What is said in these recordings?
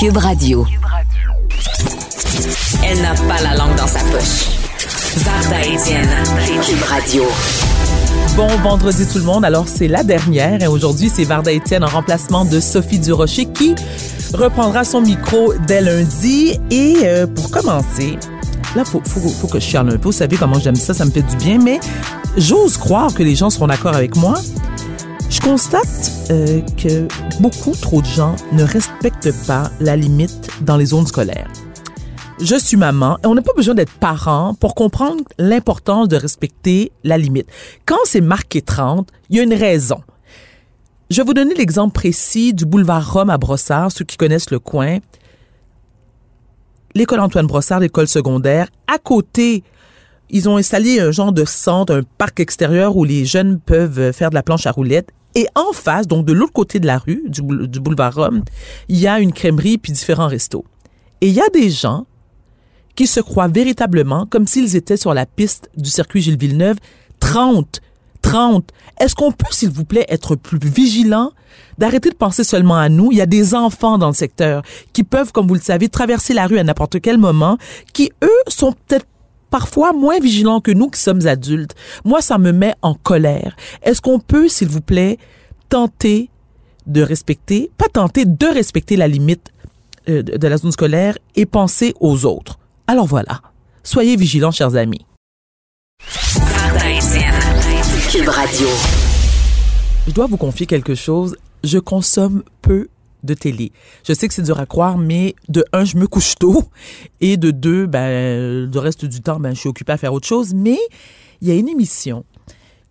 Cube Radio. Elle n'a pas la langue dans sa poche. Varda Etienne, Cube Radio. Bon vendredi tout le monde. Alors c'est la dernière et aujourd'hui c'est Varda Etienne en remplacement de Sophie Durocher qui reprendra son micro dès lundi. Et euh, pour commencer, là faut, faut, faut que je charle un peu. Vous savez comment j'aime ça, ça me fait du bien. Mais j'ose croire que les gens seront d'accord avec moi. Je constate euh, que beaucoup trop de gens ne respectent pas la limite dans les zones scolaires. Je suis maman et on n'a pas besoin d'être parent pour comprendre l'importance de respecter la limite. Quand c'est marqué 30, il y a une raison. Je vais vous donner l'exemple précis du boulevard Rome à Brossard, ceux qui connaissent le coin. L'école Antoine Brossard, l'école secondaire, à côté ils ont installé un genre de centre, un parc extérieur où les jeunes peuvent faire de la planche à roulettes. Et en face, donc de l'autre côté de la rue, du, boulevard Rome, il y a une crèmerie puis différents restos. Et il y a des gens qui se croient véritablement comme s'ils étaient sur la piste du circuit Gilles Villeneuve. 30, 30. Est-ce qu'on peut, s'il vous plaît, être plus vigilant, d'arrêter de penser seulement à nous? Il y a des enfants dans le secteur qui peuvent, comme vous le savez, traverser la rue à n'importe quel moment, qui, eux, sont peut-être parfois moins vigilants que nous qui sommes adultes. Moi, ça me met en colère. Est-ce qu'on peut, s'il vous plaît, tenter de respecter, pas tenter de respecter la limite euh, de la zone scolaire et penser aux autres? Alors voilà. Soyez vigilants, chers amis. Cube Radio. Je dois vous confier quelque chose. Je consomme peu de télé. Je sais que c'est dur à croire, mais de un, je me couche tôt, et de deux, ben, le reste du temps, ben, je suis occupée à faire autre chose. Mais il y a une émission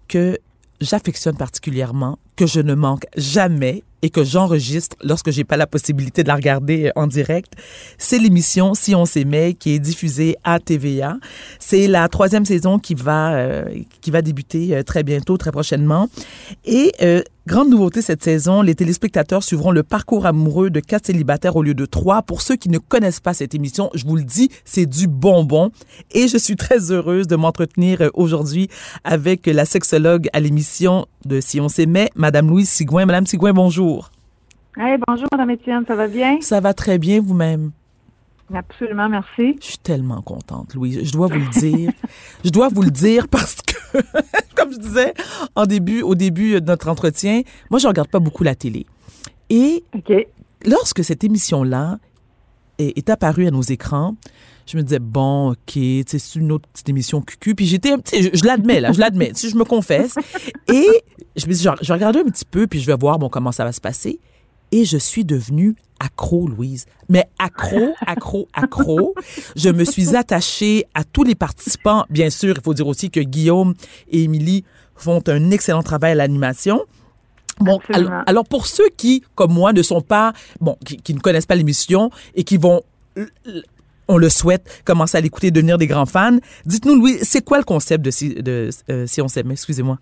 que j'affectionne particulièrement, que je ne manque jamais et que j'enregistre lorsque j'ai pas la possibilité de la regarder en direct, c'est l'émission Si on s'aimait qui est diffusée à TVA. C'est la troisième saison qui va euh, qui va débuter euh, très bientôt, très prochainement. Et euh, grande nouveauté cette saison, les téléspectateurs suivront le parcours amoureux de quatre célibataires au lieu de trois. Pour ceux qui ne connaissent pas cette émission, je vous le dis, c'est du bonbon. Et je suis très heureuse de m'entretenir aujourd'hui avec la sexologue à l'émission de Si on s'aimait, Madame Louise Sigouin. Madame Sigouin, bonjour. Hey, bonjour, Madame Étienne, ça va bien? Ça va très bien vous-même? Absolument, merci. Je suis tellement contente, Louise. Je dois vous le dire. je dois vous le dire parce que, comme je disais en début, au début de notre entretien, moi, je regarde pas beaucoup la télé. Et lorsque cette émission-là est, est, apparue à nos écrans, je me disais, bon, OK, c'est une autre petite émission cucu. Puis j'étais, je, je l'admets, là, je l'admets, je me confesse. Et je me dis, je, je regarde un petit peu, puis je vais voir, bon, comment ça va se passer. Et je suis devenue accro, Louise. Mais accro, accro, accro. Je me suis attachée à tous les participants. Bien sûr, il faut dire aussi que Guillaume et Émilie font un excellent travail à l'animation. Bon, alors, alors, pour ceux qui, comme moi, ne sont pas, bon, qui, qui ne connaissent pas l'émission et qui vont, on le souhaite, commencer à l'écouter, devenir des grands fans, dites-nous, Louis, c'est quoi le concept de Si, de, euh, si on s'aime? Excusez-moi.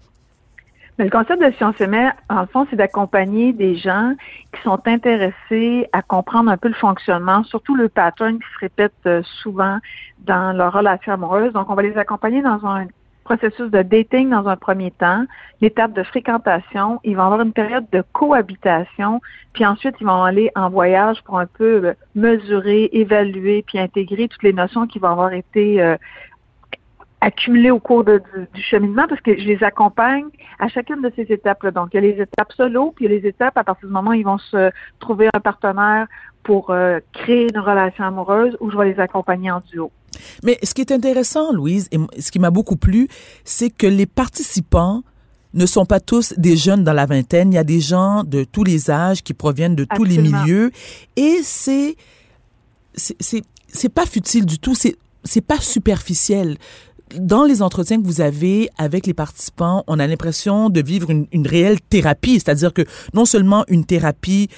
Mais le concept de Science Aimait, en fond, c'est d'accompagner des gens qui sont intéressés à comprendre un peu le fonctionnement, surtout le pattern qui se répète souvent dans leur relation amoureuse. Donc, on va les accompagner dans un processus de dating dans un premier temps, l'étape de fréquentation, ils vont avoir une période de cohabitation, puis ensuite ils vont aller en voyage pour un peu mesurer, évaluer, puis intégrer toutes les notions qui vont avoir été euh, accumulées au cours de, du, du, cheminement parce que je les accompagne à chacune de ces étapes-là. Donc, il y a les étapes solo, puis il y a les étapes à partir du moment où ils vont se trouver un partenaire pour euh, créer une relation amoureuse où je vais les accompagner en duo. Mais ce qui est intéressant, Louise, et ce qui m'a beaucoup plu, c'est que les participants ne sont pas tous des jeunes dans la vingtaine. Il y a des gens de tous les âges qui proviennent de tous les milieux. Et c'est, c'est, c'est pas futile du tout. C'est, c'est pas superficiel dans les entretiens que vous avez avec les participants, on a l'impression de vivre une, une réelle thérapie, c'est-à-dire que non seulement une thérapie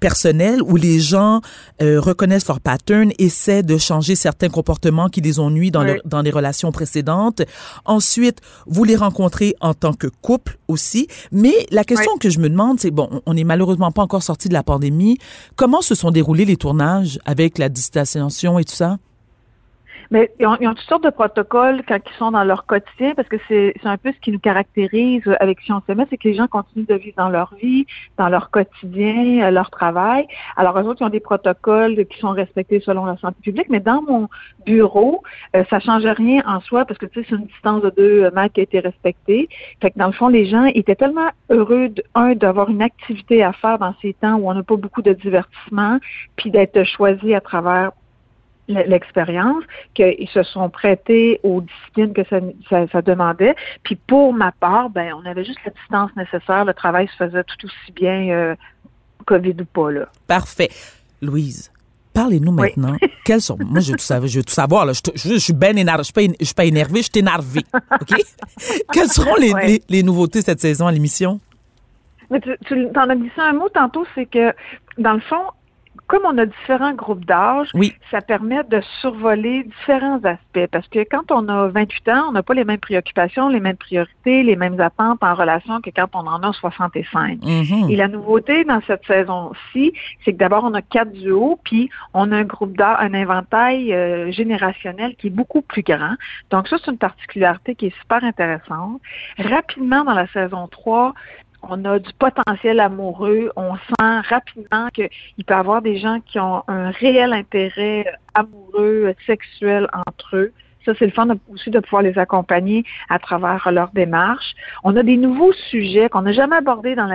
personnelle où les gens euh, reconnaissent leur pattern, essaient de changer certains comportements qui les ont nuits dans, Oui. dans les relations précédentes. Ensuite, vous les rencontrez en tant que couple aussi. Mais la question Oui. que je me demande, c'est, bon, on n'est malheureusement pas encore sorti de la pandémie. Comment se sont déroulés les tournages avec la distanciation et tout ça? Mais ils ont, toutes sortes de protocoles quand ils sont dans leur quotidien, parce que c'est un peu ce qui nous caractérise avec on s'aimait, c'est que les gens continuent de vivre dans leur vie, dans leur quotidien, euh, leur travail. Alors, eux autres, ils ont des protocoles qui sont respectés selon la santé publique, mais dans mon bureau, euh, ça change rien en soi, parce que tu sais, c'est une distance de deux mètres qui a été respectée. Fait que dans le fond, les gens étaient tellement heureux, un, d'avoir une activité à faire dans ces temps où on n'a pas beaucoup de divertissement, puis d'être choisi à travers l'expérience, qu'ils se sont prêtés aux disciplines que ça, demandait. Puis pour ma part, ben on avait juste la distance nécessaire. Le travail se faisait tout aussi bien, euh, COVID ou pas. Là. Parfait. Louise, parlez-nous maintenant. Quelles sont. Moi, je veux tout savoir. Je, veux tout savoir là. Je, suis bien énervée. Je ne suis pas énervée, je suis énervée. OK? Quelles seront les, les, nouveautés cette saison à l'émission? Mais tu, tu en as dit ça un mot tantôt, c'est que, dans le fond, comme on a différents groupes d'âge, ça permet de survoler différents aspects. Parce que quand on a 28 ans, on n'a pas les mêmes préoccupations, les mêmes priorités, les mêmes attentes en relation que quand on en a 65. Mm-hmm. Et la nouveauté dans cette saison-ci, c'est que d'abord, on a quatre duos, puis on a un groupe d'âge, un inventaire euh, générationnel qui est beaucoup plus grand. Donc ça, c'est une particularité qui est super intéressante. Rapidement, dans la saison 3, on a du potentiel amoureux, on sent rapidement qu'il peut y avoir des gens qui ont un réel intérêt amoureux, sexuel entre eux. Ça, c'est le fun aussi de pouvoir les accompagner à travers leur démarche. On a des nouveaux sujets qu'on n'a jamais abordés dans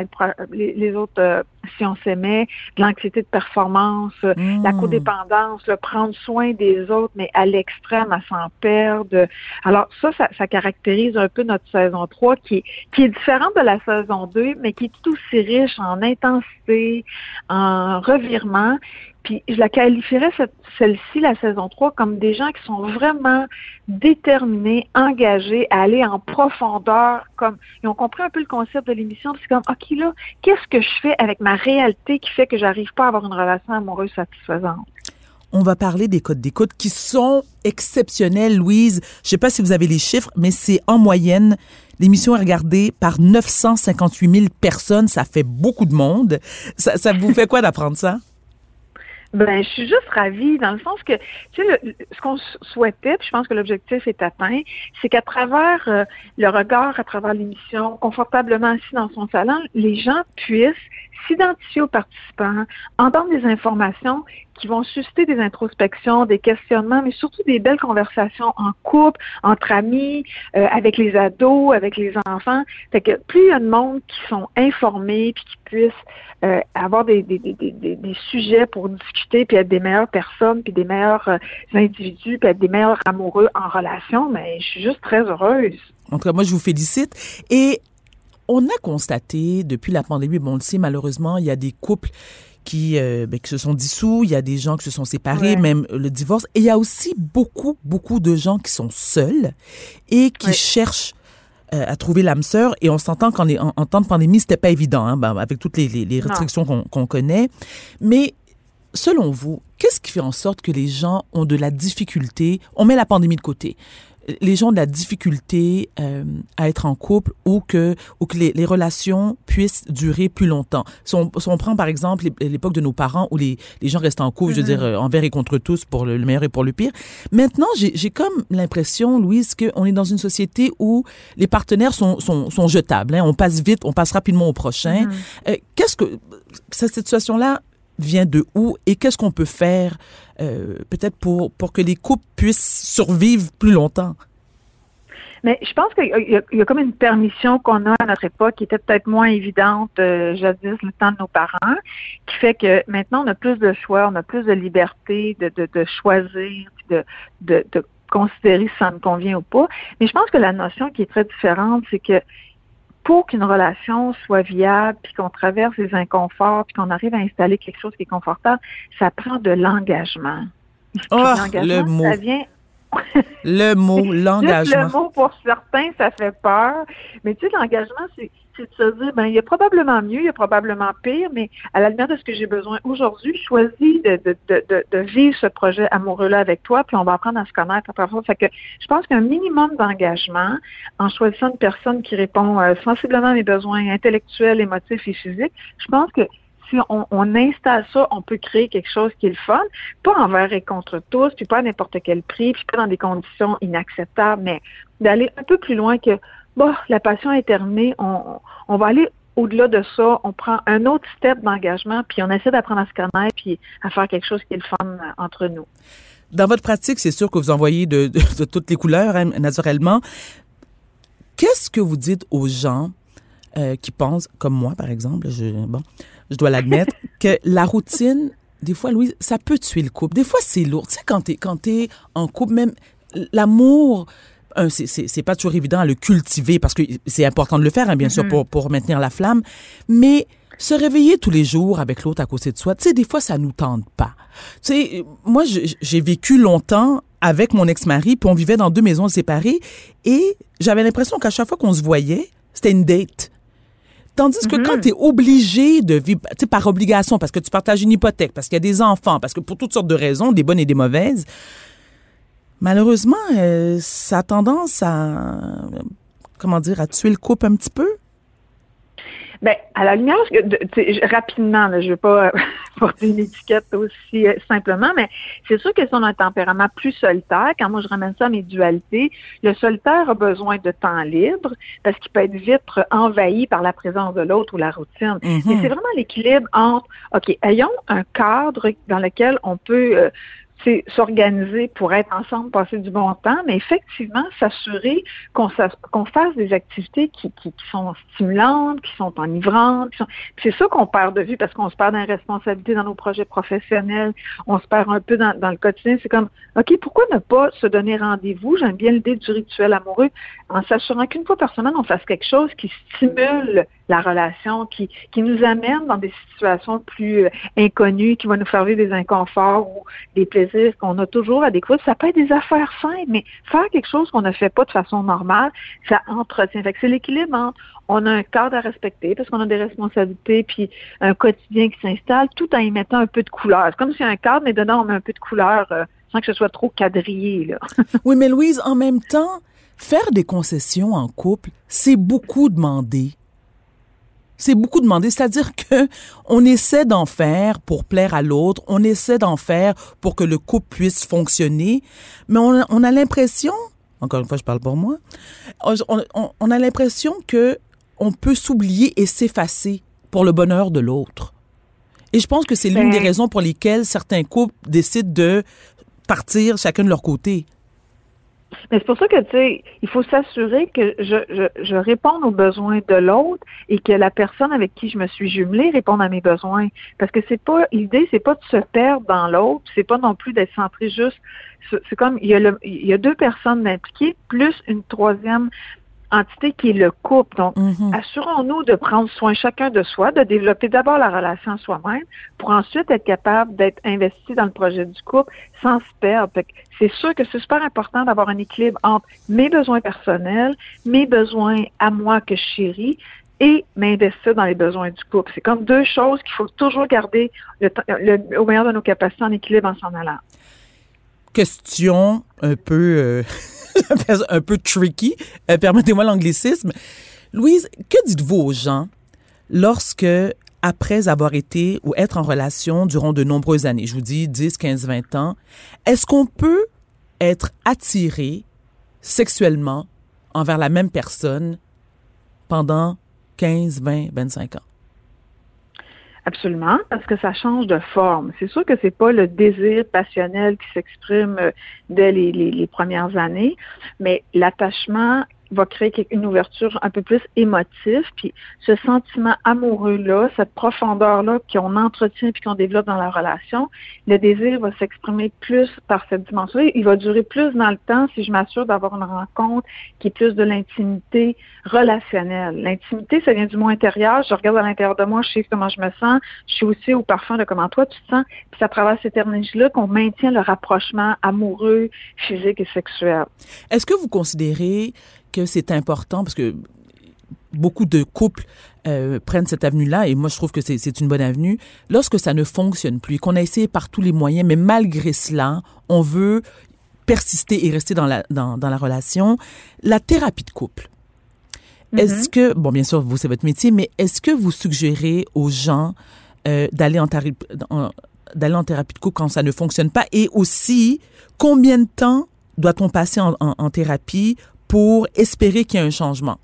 les, autres euh, si on s'aimait, l'anxiété de performance, mmh. la codépendance, le prendre soin des autres, mais à l'extrême, à s'en perdre. Alors ça, ça, caractérise un peu notre saison 3 qui, qui est différente de la saison 2, mais qui est tout aussi riche en intensité, en revirement. Puis je la qualifierais celle-ci, la saison 3, comme des gens qui sont vraiment déterminés, engagés à aller en profondeur, comme ils ont compris un peu le concept de l'émission, c'est comme OK là, qu'est-ce que je fais avec ma réalité qui fait que j'arrive pas à avoir une relation amoureuse satisfaisante? On va parler des codes d'écoute qui sont exceptionnels, Louise. Je sais pas si vous avez les chiffres, mais c'est en moyenne L'émission est regardée par 958 000 personnes. Ça fait beaucoup de monde. Ça vous fait quoi d'apprendre ça? Ben, je suis juste ravie dans le sens que, tu sais, ce qu'on souhaitait, puis je pense que l'objectif est atteint, c'est qu'à travers euh, le regard, à travers l'émission, confortablement assis dans son salon, les gens puissent s'identifier aux participants, entendre des informations qui vont susciter des introspections, des questionnements, mais surtout des belles conversations en couple, entre amis, euh, avec les ados, avec les enfants. Que plus il y a de monde qui sont informés puis qui puissent euh, avoir des, des, des, des, sujets pour discuter puis être des meilleures personnes puis des meilleurs euh, individus puis être des meilleurs amoureux en relation, mais je suis juste très heureuse. En tout cas, moi, je vous félicite. Et on a constaté depuis la pandémie, bon, on le sait, malheureusement, il y a des couples qui, euh, ben, qui se sont dissous, il y a des gens qui se sont séparés, même le divorce. Et il y a aussi beaucoup, beaucoup de gens qui sont seuls et qui cherchent euh, à trouver l'âme sœur. Et on s'entend qu'en en, temps de pandémie, c'était pas évident, hein, ben, avec toutes les, les, restrictions qu'on connaît. Mais selon vous, qu'est-ce qui fait en sorte que les gens ont de la difficulté, on met la pandémie de côté, les gens ont de la difficulté euh, à être en couple ou que, ou que les, relations puissent durer plus longtemps. Si on, prend par exemple l'époque de nos parents où les, les gens restaient en couple, je veux dire, mm-hmm. euh, envers et contre tous, pour le, meilleur et pour le pire. Maintenant, j'ai comme l'impression, Louise, qu'on est dans une société où les partenaires sont, sont, sont jetables. Hein. On passe vite, on passe rapidement au prochain. Mm-hmm. Euh, Qu'est-ce que cette situation-là vient de où et qu'est-ce qu'on peut faire euh, peut-être pour, pour que les couples puissent survivre plus longtemps? Mais je pense qu'il y, a comme une permission qu'on a à notre époque qui était peut-être moins évidente euh, jadis, le temps de nos parents, qui fait que maintenant on a plus de choix, on a plus de liberté de, de, de choisir, de, de, de considérer si ça me convient ou pas. Mais je pense que la notion qui est très différente, c'est que pour qu'une relation soit viable, puis qu'on traverse les inconforts, puis qu'on arrive à installer quelque chose qui est confortable, ça prend de l'engagement. Oh, le mot. Ça vient le mot, l'engagement. Le mot, pour certains, ça fait peur. Mais tu sais, l'engagement, c'est de se dire, ben, il y a probablement mieux, il y a probablement pire, mais à la lumière de ce que j'ai besoin aujourd'hui, je choisis de, de, de, de, vivre ce projet amoureux-là avec toi, puis on va apprendre à se connaître. Fait que je pense qu'un minimum d'engagement en choisissant une personne qui répond euh, sensiblement à mes besoins intellectuels, émotifs et physiques, je pense que si on, on, installe ça, on peut créer quelque chose qui est le fun, pas envers et contre tous, puis pas à n'importe quel prix, puis pas dans des conditions inacceptables, mais d'aller un peu plus loin que, bon, la passion est terminée, on, on va aller au-delà de ça, on prend un autre step d'engagement, puis on essaie d'apprendre à se connaître, puis à faire quelque chose qui est le fun entre nous. Dans votre pratique, c'est sûr que vous envoyez de, de, toutes les couleurs, hein, naturellement. Qu'est-ce que vous dites aux gens euh, qui pensent, comme moi, par exemple, je, bon, je dois l'admettre, que la routine, des fois, Louise, ça peut tuer le couple. Des fois, c'est lourd. Tu sais, quand t'es, quand es en couple, même l'amour, c'est pas toujours évident à le cultiver parce que c'est important de le faire, hein, bien sûr, mm-hmm. pour, pour maintenir la flamme. Mais se réveiller tous les jours avec l'autre à côté de soi, tu sais, des fois, ça nous tente pas. Tu sais, moi, j'ai vécu longtemps avec mon ex-mari, puis on vivait dans deux maisons séparées, et j'avais l'impression qu'à chaque fois qu'on se voyait, c'était une date. Tandis que quand mm-hmm. tu es obligé de vivre, tu sais, par obligation, parce que tu partages une hypothèque, parce qu'il y a des enfants, parce que pour toutes sortes de raisons, des bonnes et des mauvaises, malheureusement, euh, ça a tendance à, comment dire, à tuer le couple un petit peu? Ben, à la lumière, rapidement, je ne vais pas porter une étiquette aussi euh, simplement, mais c'est sûr que si on a un tempérament plus solitaire, quand moi je ramène ça à mes dualités, le solitaire a besoin de temps libre parce qu'il peut être vite envahi par la présence de l'autre ou la routine. Mais mm-hmm. c'est vraiment l'équilibre entre, OK, ayons un cadre dans lequel on peut euh, c'est s'organiser pour être ensemble, passer du bon temps, mais effectivement s'assurer qu'on fasse des activités qui, qui, sont stimulantes, qui sont enivrantes. C'est ça qu'on perd de vue parce qu'on se perd dans responsabilité dans nos projets professionnels, on se perd un peu dans, dans le quotidien. C'est comme, OK, pourquoi ne pas se donner rendez-vous? J'aime bien l'idée du rituel amoureux en s'assurant qu'une fois par semaine, on fasse quelque chose qui stimule la relation, qui, qui nous amène dans des situations plus euh, inconnues, qui va nous faire vivre des inconforts ou des plaisirs qu'on a toujours à découvrir. Ça peut être des affaires simples, mais faire quelque chose qu'on ne fait pas de façon normale, ça entretient. C'est l'équilibre on a un cadre à respecter parce qu'on a des responsabilités puis un quotidien qui s'installe tout en y mettant un peu de couleur. C'est comme si un cadre, mais dedans on met un peu de couleur euh, sans que ce soit trop quadrillé. Oui, mais Louise, en même temps, faire des concessions en couple, c'est beaucoup demander. C'est beaucoup demandé, c'est-à-dire que on essaie d'en faire pour plaire à l'autre, on essaie d'en faire pour que le couple puisse fonctionner, mais on, on a l'impression, encore une fois, je parle pour moi, on, on, on a l'impression que on peut s'oublier et s'effacer pour le bonheur de l'autre. Et je pense que c'est l'une des ben raisons pour lesquelles certains couples décident de partir chacun de leur côté. Mais c'est pour ça que, tu sais, il faut s'assurer que je, je, je réponde aux besoins de l'autre et que la personne avec qui je me suis jumelée réponde à mes besoins. Parce que c'est pas, l'idée, c'est pas de se perdre dans l'autre, c'est pas non plus d'être centré juste, c'est comme, il y, a le, il y a deux personnes impliquées, plus une troisième entité qui est le couple. Donc, mhm. assurons-nous de prendre soin chacun de soi, de développer d'abord la relation soi-même pour ensuite être capable d'être investi dans le projet du couple sans se perdre. C'est sûr que c'est super important d'avoir un équilibre entre mes besoins personnels, mes besoins à moi que je chéris, et m'investir dans les besoins du couple. C'est comme deux choses qu'il faut toujours garder le, au meilleur de nos capacités en équilibre en s'en allant. Question un peu... Euh, un peu tricky, euh, permettez-moi l'anglicisme. Louise, que dites-vous aux gens lorsque, après avoir été ou être en relation durant de nombreuses années, je vous dis 10, 15, 20 ans, est-ce qu'on peut être attiré sexuellement envers la même personne pendant 15, 20, 25 ans? Absolument, parce que ça change de forme. C'est sûr que c'est pas le désir passionnel qui s'exprime euh, dès les, les, premières années, mais l'attachement va créer une ouverture un peu plus émotive, puis ce sentiment amoureux-là, cette profondeur-là qu'on entretient puis qu'on développe dans la relation, le désir va s'exprimer plus par cette dimension. Il va durer plus dans le temps si je m'assure d'avoir une rencontre qui est plus de l'intimité relationnelle. L'intimité, ça vient du mot intérieur. Je regarde à l'intérieur de moi, je sais comment je me sens, je suis aussi au parfum de comment toi tu te sens, puis c'est à travers cette énergie-là qu'on maintient le rapprochement amoureux, physique et sexuel. Est-ce que vous considérez que c'est important parce que beaucoup de couples euh, prennent cette avenue-là et moi je trouve que c'est une bonne avenue. Lorsque ça ne fonctionne plus, qu'on a essayé par tous les moyens, mais malgré cela, on veut persister et rester dans la, dans, dans la relation, la thérapie de couple. Est-ce mm-hmm. que, bon bien sûr, vous c'est votre métier, mais est-ce que vous suggérez aux gens euh, d'aller en, d'aller en thérapie de couple quand ça ne fonctionne pas? Et aussi, combien de temps doit-on passer en, en thérapie pour espérer qu'il y ait un changement?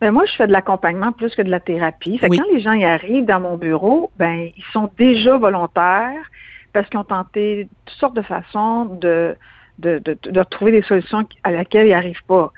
Ben moi, je fais de l'accompagnement plus que de la thérapie. Fait quand les gens y arrivent dans mon bureau, ben ils sont déjà volontaires parce qu'ils ont tenté toutes sortes de façons de, de, de, de trouver des solutions à laquelle ils n'arrivent pas.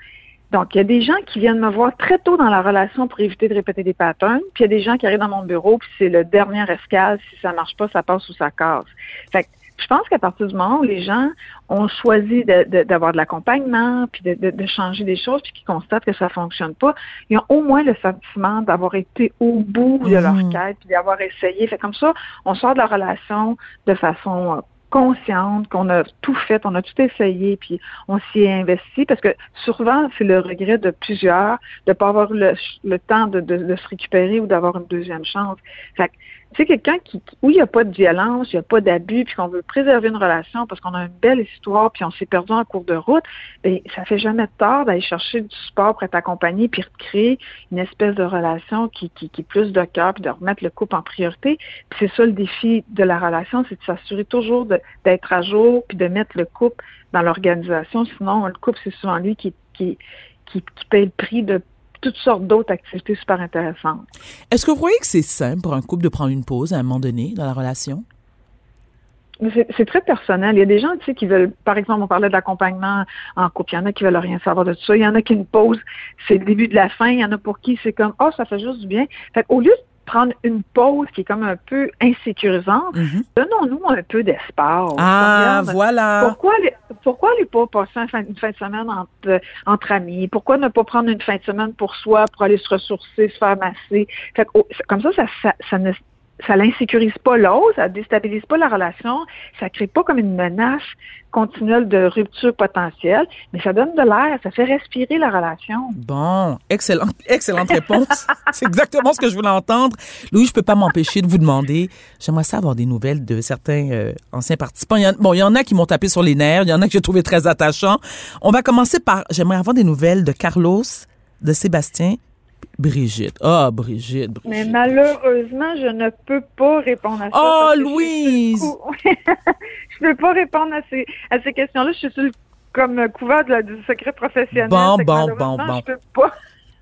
Donc, il y a des gens qui viennent me voir très tôt dans la relation pour éviter de répéter des patterns, puis il y a des gens qui arrivent dans mon bureau, puis c'est le dernier escale, si ça marche pas, ça passe ou ça casse. Fait je pense qu'à partir du moment où les gens ont choisi d'avoir de, l'accompagnement, puis de, changer des choses, puis qu'ils constatent que ça fonctionne pas, ils ont au moins le sentiment d'avoir été au bout de leur mmh. quête, puis d'avoir essayé. Fait comme ça, on sort de la relation de façon euh, consciente qu'on a tout fait, on a tout essayé, puis on s'y est investi, parce que souvent, c'est le regret de plusieurs de ne pas avoir le, le temps de, de, se récupérer ou d'avoir une deuxième chance. Fait tu sais, quelqu'un qui, où il n'y a pas de violence, il n'y a pas d'abus, puis qu'on veut préserver une relation parce qu'on a une belle histoire, puis on s'est perdu en cours de route, bien, ça fait jamais tort d'aller chercher du support pour être accompagné, puis créer une espèce de relation qui, qui, qui est plus de cœur, puis de remettre le couple en priorité. C'est ça le défi de la relation, c'est de s'assurer toujours d'être à jour, puis de mettre le couple dans l'organisation. Sinon, le couple, c'est souvent lui qui, qui, qui, qui paye le prix de toutes sortes d'autres activités super intéressantes. Est-ce que vous croyez que c'est simple pour un couple de prendre une pause à un moment donné dans la relation? C'est très personnel. Il y a des gens, tu sais, qui veulent, par exemple, on parlait d'accompagnement en couple. Il y en a qui veulent rien savoir de tout ça. Il y en a qui une pause, c'est le début de la fin. Il y en a pour qui c'est comme, oh, ça fait juste du bien. Fait au lieu prendre une pause qui est comme un peu insécurisante, mhm. donnons-nous un peu d'espace. Ah, voilà. Pourquoi pourquoi aller pas passer une fin, de semaine entre, entre amis? Pourquoi ne pas prendre une fin de semaine pour soi, pour aller se ressourcer, se faire masser? Fait, comme ça, ça, ça, ça ne ça l'insécurise pas l'autre, ça déstabilise pas la relation, ça crée pas comme une menace continuelle de rupture potentielle, mais ça donne de l'air, ça fait respirer la relation. Bon, excellente, excellente réponse. C'est exactement ce que je voulais entendre. Louis, je peux pas m'empêcher de vous demander, j'aimerais savoir des nouvelles de certains euh, anciens participants. Il y bon, il y en a qui m'ont tapé sur les nerfs, il y en a que j'ai trouvé très attachants. On va commencer par, j'aimerais avoir des nouvelles de Carlos, de Sébastien Brigitte. Ah, Brigitte, Brigitte. Mais malheureusement, je ne peux pas répondre à ça. Oh, Louise! Je ne peux pas répondre à ces, à ces questions-là. Je suis sur le, comme couvert du secret professionnel. Bon, bon, bon, bon. Je peux pas.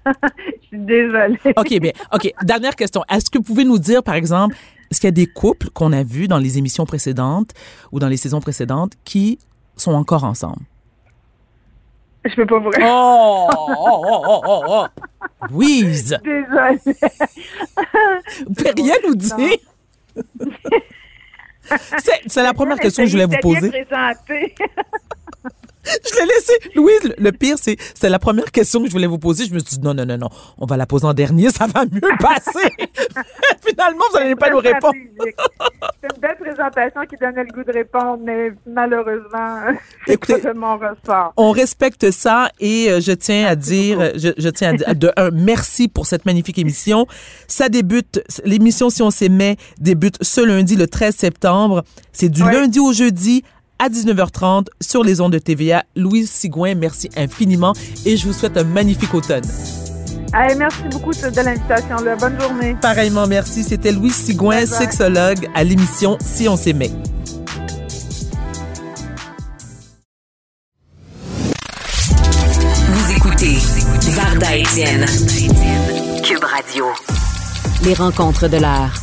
je suis désolée. OK, bien. OK. Dernière question. Est-ce que vous pouvez nous dire, par exemple, est-ce qu'il y a des couples qu'on a vus dans les émissions précédentes ou dans les saisons précédentes qui sont encore ensemble? Je peux pas vous répondre. Oh, oh, oh, oh, oh, oh. Louise! Désolée. Vous pouvez rien nous dire? C'est la première question que je voulais vous poser. Je l'ai laissé. Louise, le pire, c'est c'est la première question que je voulais vous poser. Je me suis dit, non, non, non, non, on va la poser en dernier, ça va mieux passer. Finalement, vous n'allez pas nous répondre. c'est une belle présentation qui donnait le goût de répondre, mais malheureusement, Écoutez, de mon ressort. On respecte ça et euh, je tiens à dire, je, je, tiens à dire, de un, merci pour cette magnifique émission. Ça débute, l'émission Si on s'aimait débute ce lundi, le 13 septembre. C'est du lundi au jeudi à 19h30 sur les ondes de TVA. Louise Sigouin, merci infiniment et je vous souhaite un magnifique automne. merci beaucoup de l'invitation. Bonne journée. Pareillement, merci. C'était Louise Sigouin, sexologue à l'émission Si on s'aimait. Vous écoutez Varda Etienne, Cube Radio. Les rencontres de l'art.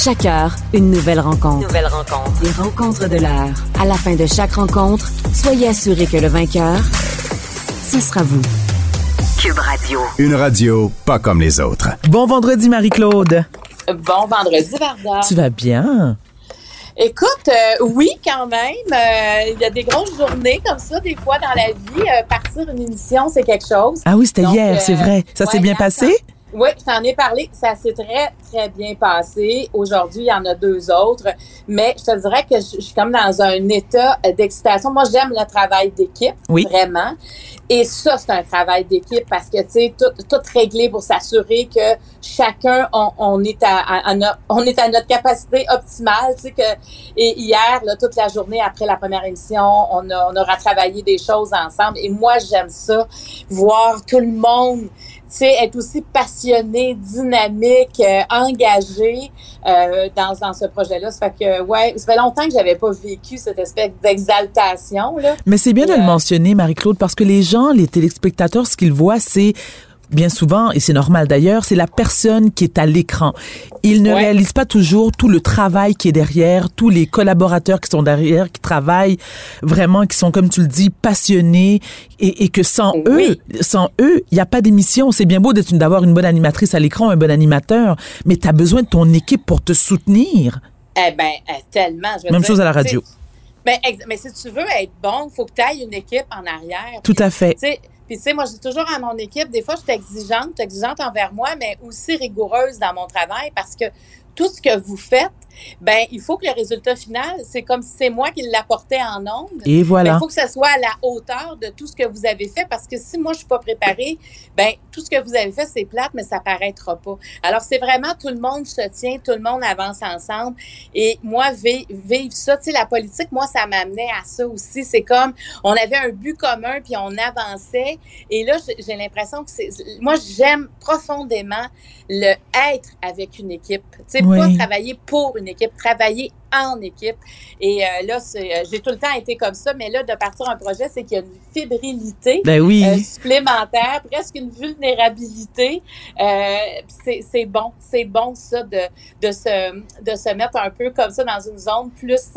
Chaque heure, une nouvelle rencontre. Nouvelle rencontre. Les rencontres de l'heure. À la fin de chaque rencontre, soyez assurés que le vainqueur, ce sera vous. Cube Radio. Une radio pas comme les autres. Bon vendredi, Marie-Claude. Bon vendredi, Varda. Tu vas bien? Écoute, euh, oui, quand même. Euh, il y a des grosses journées comme ça, des fois, dans la vie. Euh, partir une émission, c'est quelque chose. Ah oui, c'était hier, c'est vrai. Ça s'est bien passé? Oui, je t'en ai parlé. Ça s'est très, très bien passé. Aujourd'hui, il y en a deux autres. Mais je te dirais que je, suis comme dans un état d'excitation. Moi, j'aime le travail d'équipe. Oui. Vraiment. Et ça, c'est un travail d'équipe parce que, tu sais, tout, tout réglé pour s'assurer que chacun, on, on est à, on est à notre capacité optimale. Tu sais, que, et hier, là, toute la journée après la première émission, on, a, on aura travaillé des choses ensemble. Et moi, j'aime ça, voir tout le monde sais, être aussi passionné, dynamique, euh, engagé euh, dans, dans ce projet-là. Ça fait que, ouais, ça fait longtemps que j'avais pas vécu cette espèce d'exaltation. là. Mais c'est bien de le mentionner, Marie-Claude, parce que les gens, les téléspectateurs, ce qu'ils voient, c'est bien souvent, et c'est normal d'ailleurs, c'est la personne qui est à l'écran. Ils ne réalisent pas toujours tout le travail qui est derrière, tous les collaborateurs qui sont derrière, qui travaillent vraiment, qui sont, comme tu le dis, passionnés, et, que sans eux, sans eux, il n'y a pas d'émission. C'est bien beau d'avoir une bonne animatrice à l'écran, un bon animateur, mais tu as besoin de ton équipe pour te soutenir. Eh bien, eh, tellement. Même chose à la radio. Ben, mais si tu veux être bon, il faut que tu ailles une équipe en arrière. Tout à fait. Puis, tu sais, moi, je dis toujours à mon équipe, des fois, je suis exigeante, exigeante envers moi, mais aussi rigoureuse dans mon travail parce que tout ce que vous faites, ben il faut que le résultat final, c'est comme si c'est moi qui l'apportais en ondes. Et voilà. il faut que ça soit à la hauteur de tout ce que vous avez fait parce que si moi je suis pas préparée, ben tout ce que vous avez fait c'est plate mais ça paraîtra pas. Alors c'est vraiment tout le monde se tient, tout le monde avance ensemble et moi vivre ça, tu sais la politique moi ça m'amenait à ça aussi, c'est comme on avait un but commun puis on avançait et là j'ai l'impression que c'est moi j'aime profondément le être avec une équipe, tu sais pas travailler pour une équipe, travailler en équipe. Et euh, là, euh, j'ai tout le temps été comme ça, mais là, de partir un projet, c'est qu'il y a une fébrilité ben oui. Euh, supplémentaire, presque une vulnérabilité. c'est bon, c'est bon ça de, de, se, de se mettre un peu comme ça dans une zone plus,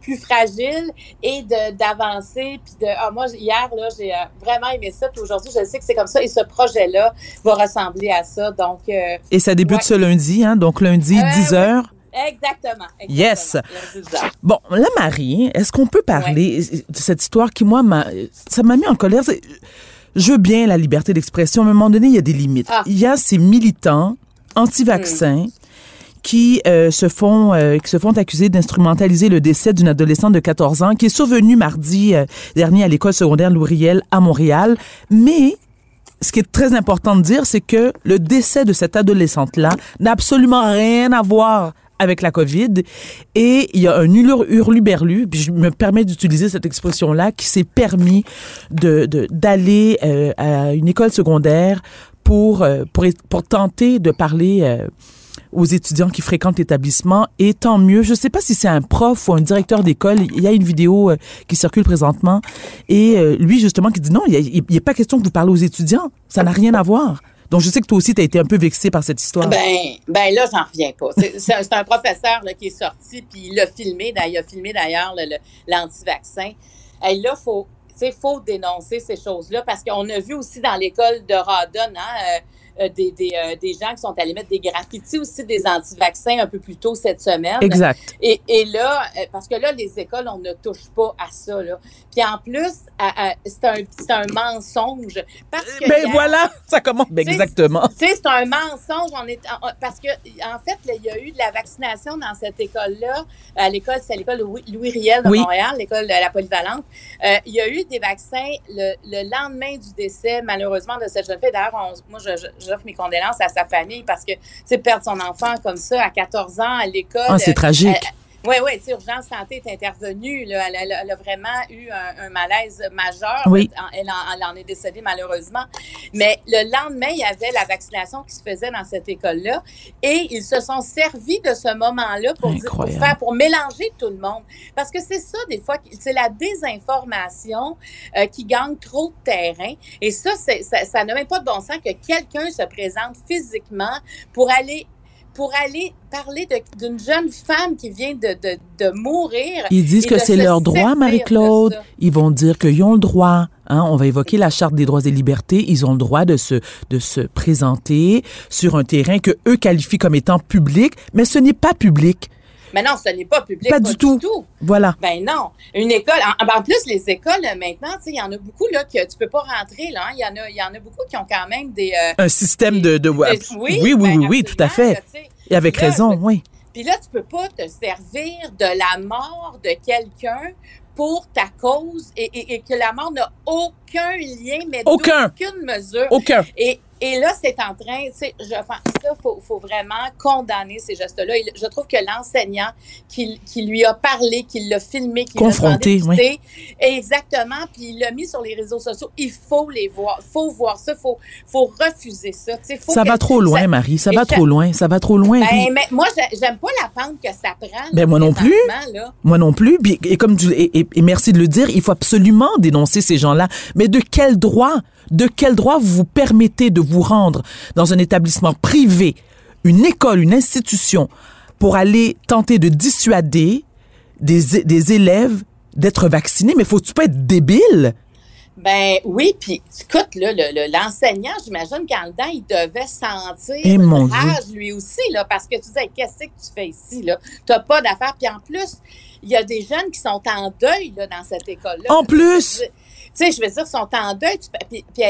plus fragile et d'avancer. Puis de, ah, moi, hier, là, j'ai vraiment aimé ça. Puis aujourd'hui, je sais que c'est comme ça. Et ce projet-là va ressembler à ça. Donc, et ça débute ce lundi, hein? Donc lundi, 10 heures. Exactement, Yes. Bon, la Marie, est-ce qu'on peut parler de cette histoire qui, moi, m'a, ça m'a mis en colère? Je veux bien la liberté d'expression, mais à un moment donné, il y a des limites. Ah. Il y a ces militants anti-vaccins. Hmm. qui euh, se font euh, qui se font accuser d'instrumentaliser le décès d'une adolescente de 14 ans qui est survenue mardi euh, dernier à l'école secondaire Louriel à Montréal, mais ce qui est très important de dire, c'est que le décès de cette adolescente-là n'a absolument rien à voir avec la COVID. Et il y a un hurluberlu, puis je me permets d'utiliser cette expression-là, qui s'est permis de, d'aller euh, à une école secondaire pour, euh, pour, pour tenter de parler euh, aux étudiants qui fréquentent l'établissement. Et tant mieux. Je ne sais pas si c'est un prof ou un directeur d'école. Il y a une vidéo qui circule présentement. Et lui, justement, qui dit non, il a, pas question que vous parlez aux étudiants. Ça n'a rien à voir. Donc, je sais que toi aussi, tu as été un peu vexé par cette histoire. Ben, ben là, j'en reviens pas. C'est un professeur qui est sorti, puis il a filmé, il a filmé d'ailleurs l'anti-vaccin. Là, faut, faut dénoncer ces choses-là parce qu'on a vu aussi dans l'école de Radon, hein, euh, des, des, euh, des, gens qui sont allés mettre des graffitis aussi des anti-vaccins un peu plus tôt cette semaine. Exact. Et, et là, euh, parce que là, les écoles, on ne touche pas à ça. Là. Puis en plus, c'est un, un mensonge. Parce que ben voilà, ça commence ben exactement. Tu sais, c'est un mensonge. On est, parce que, en fait, il y a eu de la vaccination dans cette école-là. À l'école, c'est l'école Louis Riel de Montréal, l'école de la polyvalente. il y a eu des vaccins le, le, lendemain du décès, malheureusement, de cette jeune fille. D'ailleurs, moi, je j'offre mes condoléances à sa famille parce que, tu perdre son enfant comme ça à 14 ans à l'école. Ah, c'est tragique. Euh, oui, oui, Urgence Santé est intervenue. Là, elle, a vraiment eu un, malaise majeur. Oui. Elle, en, est décédée malheureusement. Mais le lendemain, il y avait la vaccination qui se faisait dans cette école-là. Et ils se sont servis de ce moment-là pour, pour, faire, pour mélanger tout le monde. Parce que c'est ça, des fois, c'est la désinformation euh, qui gagne trop de terrain. Et ça, ça, ça n'a même pas de bon sens que quelqu'un se présente physiquement pour aller pour aller parler d'une jeune femme qui vient de, de, de mourir. Ils disent que c'est leur droit, Marie-Claude. Ils vont dire qu'ils ont le droit. Hein, on va évoquer la charte des droits et libertés. Ils ont le droit de se, de se présenter sur un terrain que eux qualifient comme étant public, mais ce n'est pas public. Mais non, ce n'est pas public. Pas, du, tout. Voilà. Ben non. Une école, en, plus, les écoles, maintenant, il y en a beaucoup là, que tu peux pas rentrer. Là, il, y en a, y en a beaucoup qui ont quand même des... Euh, un système de... de, oui, oui, oui, oui, ben, oui, tout à fait. Et avec raison, oui. Puis là, tu peux pas te servir de la mort de quelqu'un pour ta cause et, que la mort n'a aucun lien, mais aucun. aucune mesure. Aucun. Et, Et là, c'est en train, tu sais, je pense ça, faut, faut vraiment condamner ces gestes-là. Je trouve que l'enseignant qui, qui, lui a parlé, qui l'a filmé, qui l'a confronté, oui. exactement, puis il l'a mis sur les réseaux sociaux, il faut les voir, faut voir ça, faut, faut refuser ça. Faut ça va trop loin, Marie, ça va trop loin, ça va trop loin. Ben, mais moi, j'aime pas la pente que ça prend. Ben, moi non plus. Moi non plus. et comme tu, et, et merci de le dire, il faut absolument dénoncer ces gens-là. Mais de quel droit? De quel droit vous vous permettez de vous rendre dans un établissement privé, une école, une institution, pour aller tenter de dissuader des, des élèves d'être vaccinés? Mais faut-tu pas être débile? Ben oui, puis écoute, là, l'enseignant, j'imagine qu'en dedans, il devait sentir Et eh, rage lui aussi, là, parce que tu disais, qu'est-ce que tu fais ici, là? T'as pas d'affaires. Puis en plus, il y a des jeunes qui sont en deuil, là, dans cette école-là. En plus! Sais, je veux dire, sont en deuil. Puis, puis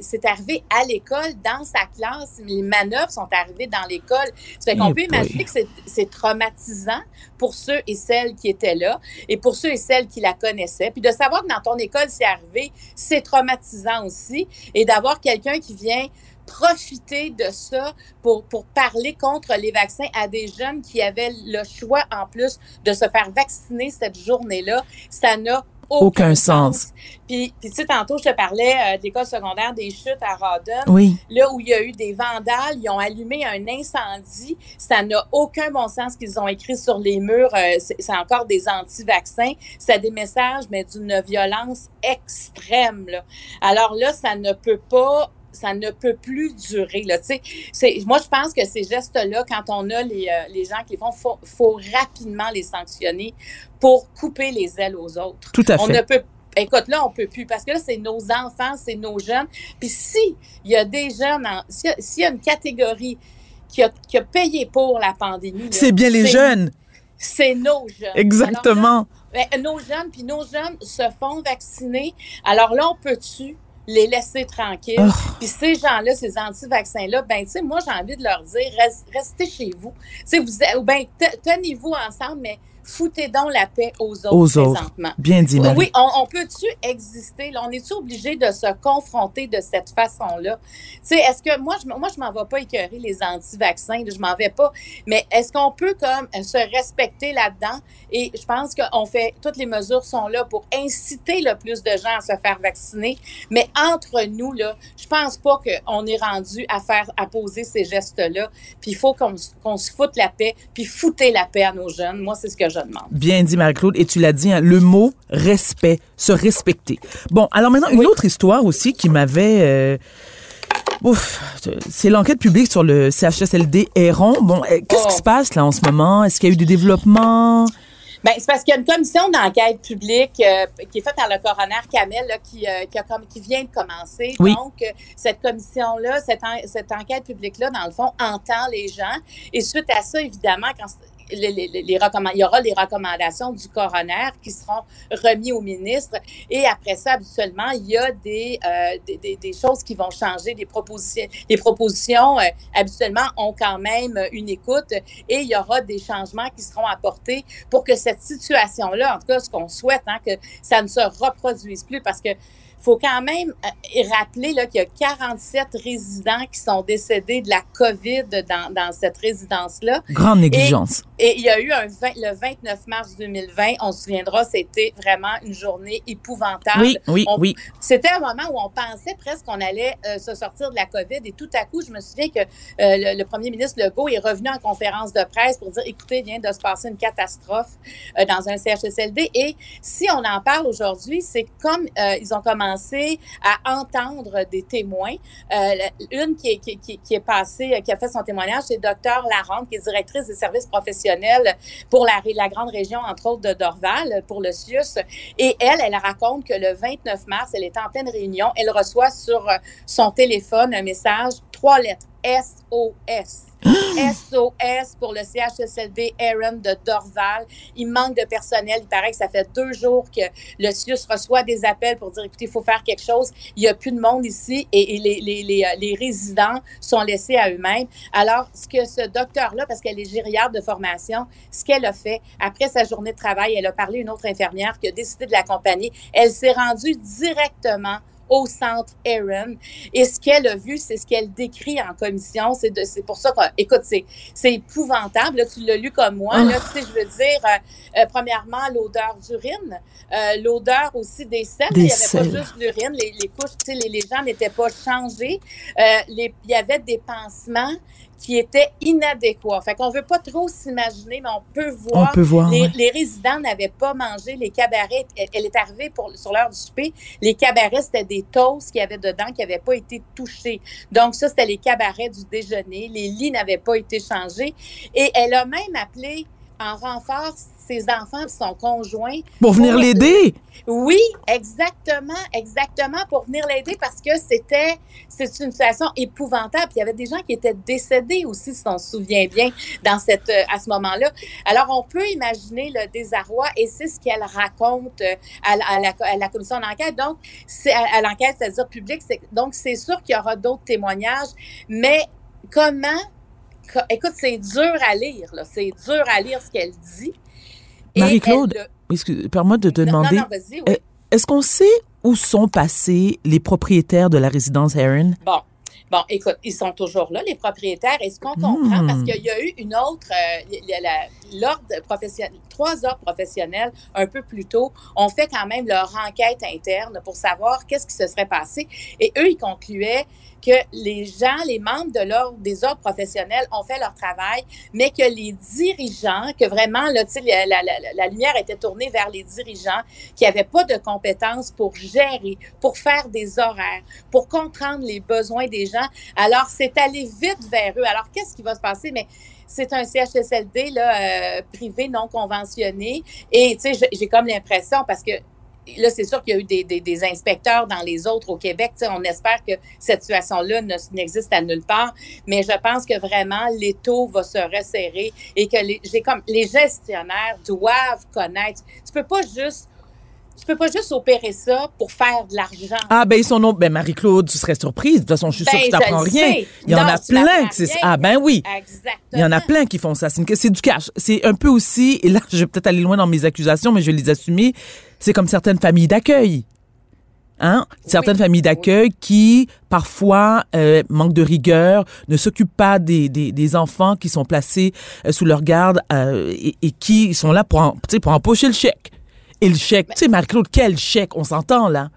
c'est arrivé à l'école, dans sa classe. Les manœuvres sont arrivées dans l'école. Ça fait qu'on eh peut imaginer que c'est traumatisant pour ceux et celles qui étaient là et pour ceux et celles qui la connaissaient. Puis de savoir que dans ton école, c'est arrivé, c'est traumatisant aussi. Et d'avoir quelqu'un qui vient profiter de ça pour, pour parler contre les vaccins à des jeunes qui avaient le choix en plus de se faire vacciner cette journée-là, ça n'a aucun, sens. Puis, puis, tu sais, tantôt, je te parlais euh, de l'école secondaire des chutes à Rawdon. Oui. Là où il y a eu des vandales, ils ont allumé un incendie. Ça n'a aucun bon sens qu'ils ont écrit sur les murs. Euh, c'est encore des anti-vaccins. C'est des messages, mais d'une violence extrême. Là. Alors là, ça ne peut pas ça ne peut plus durer. Là. Moi, je pense que ces gestes-là, quand on a les, euh, les gens qui les font, il faut, faut, rapidement les sanctionner pour couper les ailes aux autres. Tout à fait. On ne peut Écoute, là, on peut plus parce que là, c'est nos enfants, c'est nos jeunes. Puis si il y a des jeunes, s'il y, a une catégorie qui a, qui a payé pour la pandémie, c'est bien les jeunes. C'est nos jeunes. Exactement. Ben, nos jeunes, puis nos jeunes se font vacciner. Alors là, on peut-tu les laisser tranquilles. Oh. Puis ces gens-là, ces anti-vaccins-là, ben tu sais, moi, j'ai envie de leur dire, restez chez vous. Tu sais, vous, ben, tenez-vous ensemble, mais foutez donc la paix aux autres aux présentement. Bien dit, Marie. Oui, on, peut-tu exister? Là, on est-tu obligé de se confronter de cette façon-là? Tu sais, est-ce que moi, je, moi, je m'en vais pas écœurer les anti-vaccins, je m'en vais pas, mais est-ce qu'on peut comme se respecter là-dedans? Et je pense qu'on fait, toutes les mesures sont là pour inciter le plus de gens à se faire vacciner, mais entre nous, là, je pense pas qu'on est rendu à faire, à poser ces gestes-là, puis il faut qu'on se foute la paix, puis foutez la paix à nos jeunes. Moi, c'est ce que je demande. Bien dit, Marie-Claude. Et tu l'as dit, hein, le mot respect, se respecter. Bon, alors maintenant, une autre histoire aussi qui m'avait... Euh, ouf, c'est l'enquête publique sur le CHSLD Héron. Bon, euh, qu'est-ce qui oh. se passe là en ce moment? Est-ce qu'il y a eu des développements? Bien, c'est parce qu'il y a une commission d'enquête publique euh, qui est faite par le coroner Kamel là, qui, qui, a qui, vient de commencer. Donc, cette commission-là, cette, cette enquête publique-là, dans le fond, entend les gens. Et suite à ça, évidemment, quand les, il y aura les recommandations du coroner qui seront remis au ministre. Et après ça, habituellement, il y a des, euh, des, choses qui vont changer. Des propositions, les propositions euh, habituellement, ont quand même une écoute et il y aura des changements qui seront apportés pour que cette situation-là, en tout cas, ce qu'on souhaite, hein, que ça ne se reproduise plus parce que faut quand même euh, rappeler qu'il y a 47 résidents qui sont décédés de la COVID dans, dans cette résidence-là. Grande négligence. Et, il y a eu un le 29 mars 2020, on se souviendra, c'était vraiment une journée épouvantable. Oui, oui, oui. C'était un moment où on pensait presque qu'on allait euh, se sortir de la COVID et tout à coup, je me souviens que euh, le, premier ministre Legault est revenu en conférence de presse pour dire, écoutez, il vient de se passer une catastrophe dans un CHSLD. Et si on en parle aujourd'hui, c'est comme ils ont commencé à entendre des témoins. Euh, une qui est, qui, est passée, qui a fait son témoignage, c'est docteur Larente, qui est directrice des services professionnels pour la, la grande région, entre autres, de Dorval, pour le CIUS. Et elle, elle raconte que le 29 mars, elle était en pleine réunion, elle reçoit sur son téléphone un message, trois lettres, SOS. SOS pour le CHSLD Aaron de Dorval. Il manque de personnel. Il paraît que ça fait deux jours que le CIUS reçoit des appels pour dire, écoutez, il faut faire quelque chose. Il n'y a plus de monde ici et, les, les, les, euh, les, résidents sont laissés à eux-mêmes. Alors, ce que ce docteur-là, parce qu'elle est gériatre de formation, ce qu'elle a fait, après sa journée de travail, elle a parlé à une autre infirmière qui a décidé de l'accompagner. Elle s'est rendue directement au centre Aaron. Et ce qu'elle a vu, c'est ce qu'elle décrit en commission. C'est c'est pour ça que, écoute, c'est, c'est épouvantable. Là, tu l'as lu comme moi. Là, tu sais, je veux dire, euh, euh, premièrement, l'odeur d'urine, euh, l'odeur aussi des selles. il n'y avait pas juste l'urine. Les, les couches, tu sais, les, les gens n'étaient pas changés. les, il y avait des pansements qui était inadéquat. Fait qu'on veut pas trop s'imaginer, mais on peut voir. On peut voir les, les résidents n'avaient pas mangé les cabarets. Elle, est arrivée pour, sur l'heure du souper. Les cabarets, c'était des toasts qu'il y avait dedans qui n'avaient pas été touchés. Donc, ça, c'était les cabarets du déjeuner. Les lits n'avaient pas été changés. Et elle a même appelé en renfort ses enfants, son conjoint. Pour venir l'aider? Oui, exactement, exactement, pour venir l'aider parce que c'était, c'est une situation épouvantable. il y avait des gens qui étaient décédés aussi, si on se souvient bien, dans cette, euh, à ce moment-là. Alors, on peut imaginer le désarroi et c'est ce qu'elle raconte euh, à, la, à, la, commission d'enquête. Donc, c'est à, l'enquête, c'est-à-dire publique. Donc, c'est sûr qu'il y aura d'autres témoignages, mais comment écoute, c'est dur à lire, là. C'est dur à lire ce qu'elle dit. Marie-Claude, permets-moi de te demander. Est-ce qu'on sait où sont passés les propriétaires de la résidence Aaron? Bon. Bon, écoute, ils sont toujours là, les propriétaires. Et ce qu'on comprend, parce hmm. qu'il y a eu une autre, euh, l'ordre professionnel, trois ordres professionnels un peu plus tôt ont fait quand même leur enquête interne pour savoir qu'est-ce qui se serait passé. Et eux, ils concluaient que les gens, les membres de l'ordre des ordres professionnels ont fait leur travail, mais que les dirigeants, que vraiment, là, la, la, la, la lumière était tournée vers les dirigeants qui n'avaient pas de compétences pour gérer, pour faire des horaires, pour comprendre les besoins des gens. Alors, c'est aller vite vers eux. Alors, qu'est-ce qui va se passer? Mais c'est un CHSLD là, euh, privé non conventionné. Et tu sais, j'ai comme l'impression, parce que là, c'est sûr qu'il y a eu des, des, inspecteurs dans les autres au Québec. on espère que cette situation-là n'existe à nulle part. Mais je pense que vraiment, l'étau va se resserrer et que les, comme, les gestionnaires doivent connaître. Tu peux pas juste tu peux pas juste opérer ça pour faire de l'argent. Ah, ben, son nom, ben, Marie-Claude, tu serais surprise. De toute façon, je suis sûre que tu ben, n'apprends rien. Il y en a plein qui c'est Ah, ben oui. Exactement. Il y en a plein qui font ça. C'est du cash. C'est un peu aussi, et là, je vais peut-être aller loin dans mes accusations, mais je vais les assumer. C'est comme certaines familles d'accueil. Hein? Certaines familles d'accueil qui, parfois, euh, manquent de rigueur, ne s'occupent pas des, des, des, enfants qui sont placés euh, sous leur garde euh, et, et, qui sont là pour, en, pour empocher le chèque. Et le chèque, tu sais, Marie-Claude, quel chèque? On s'entend, là?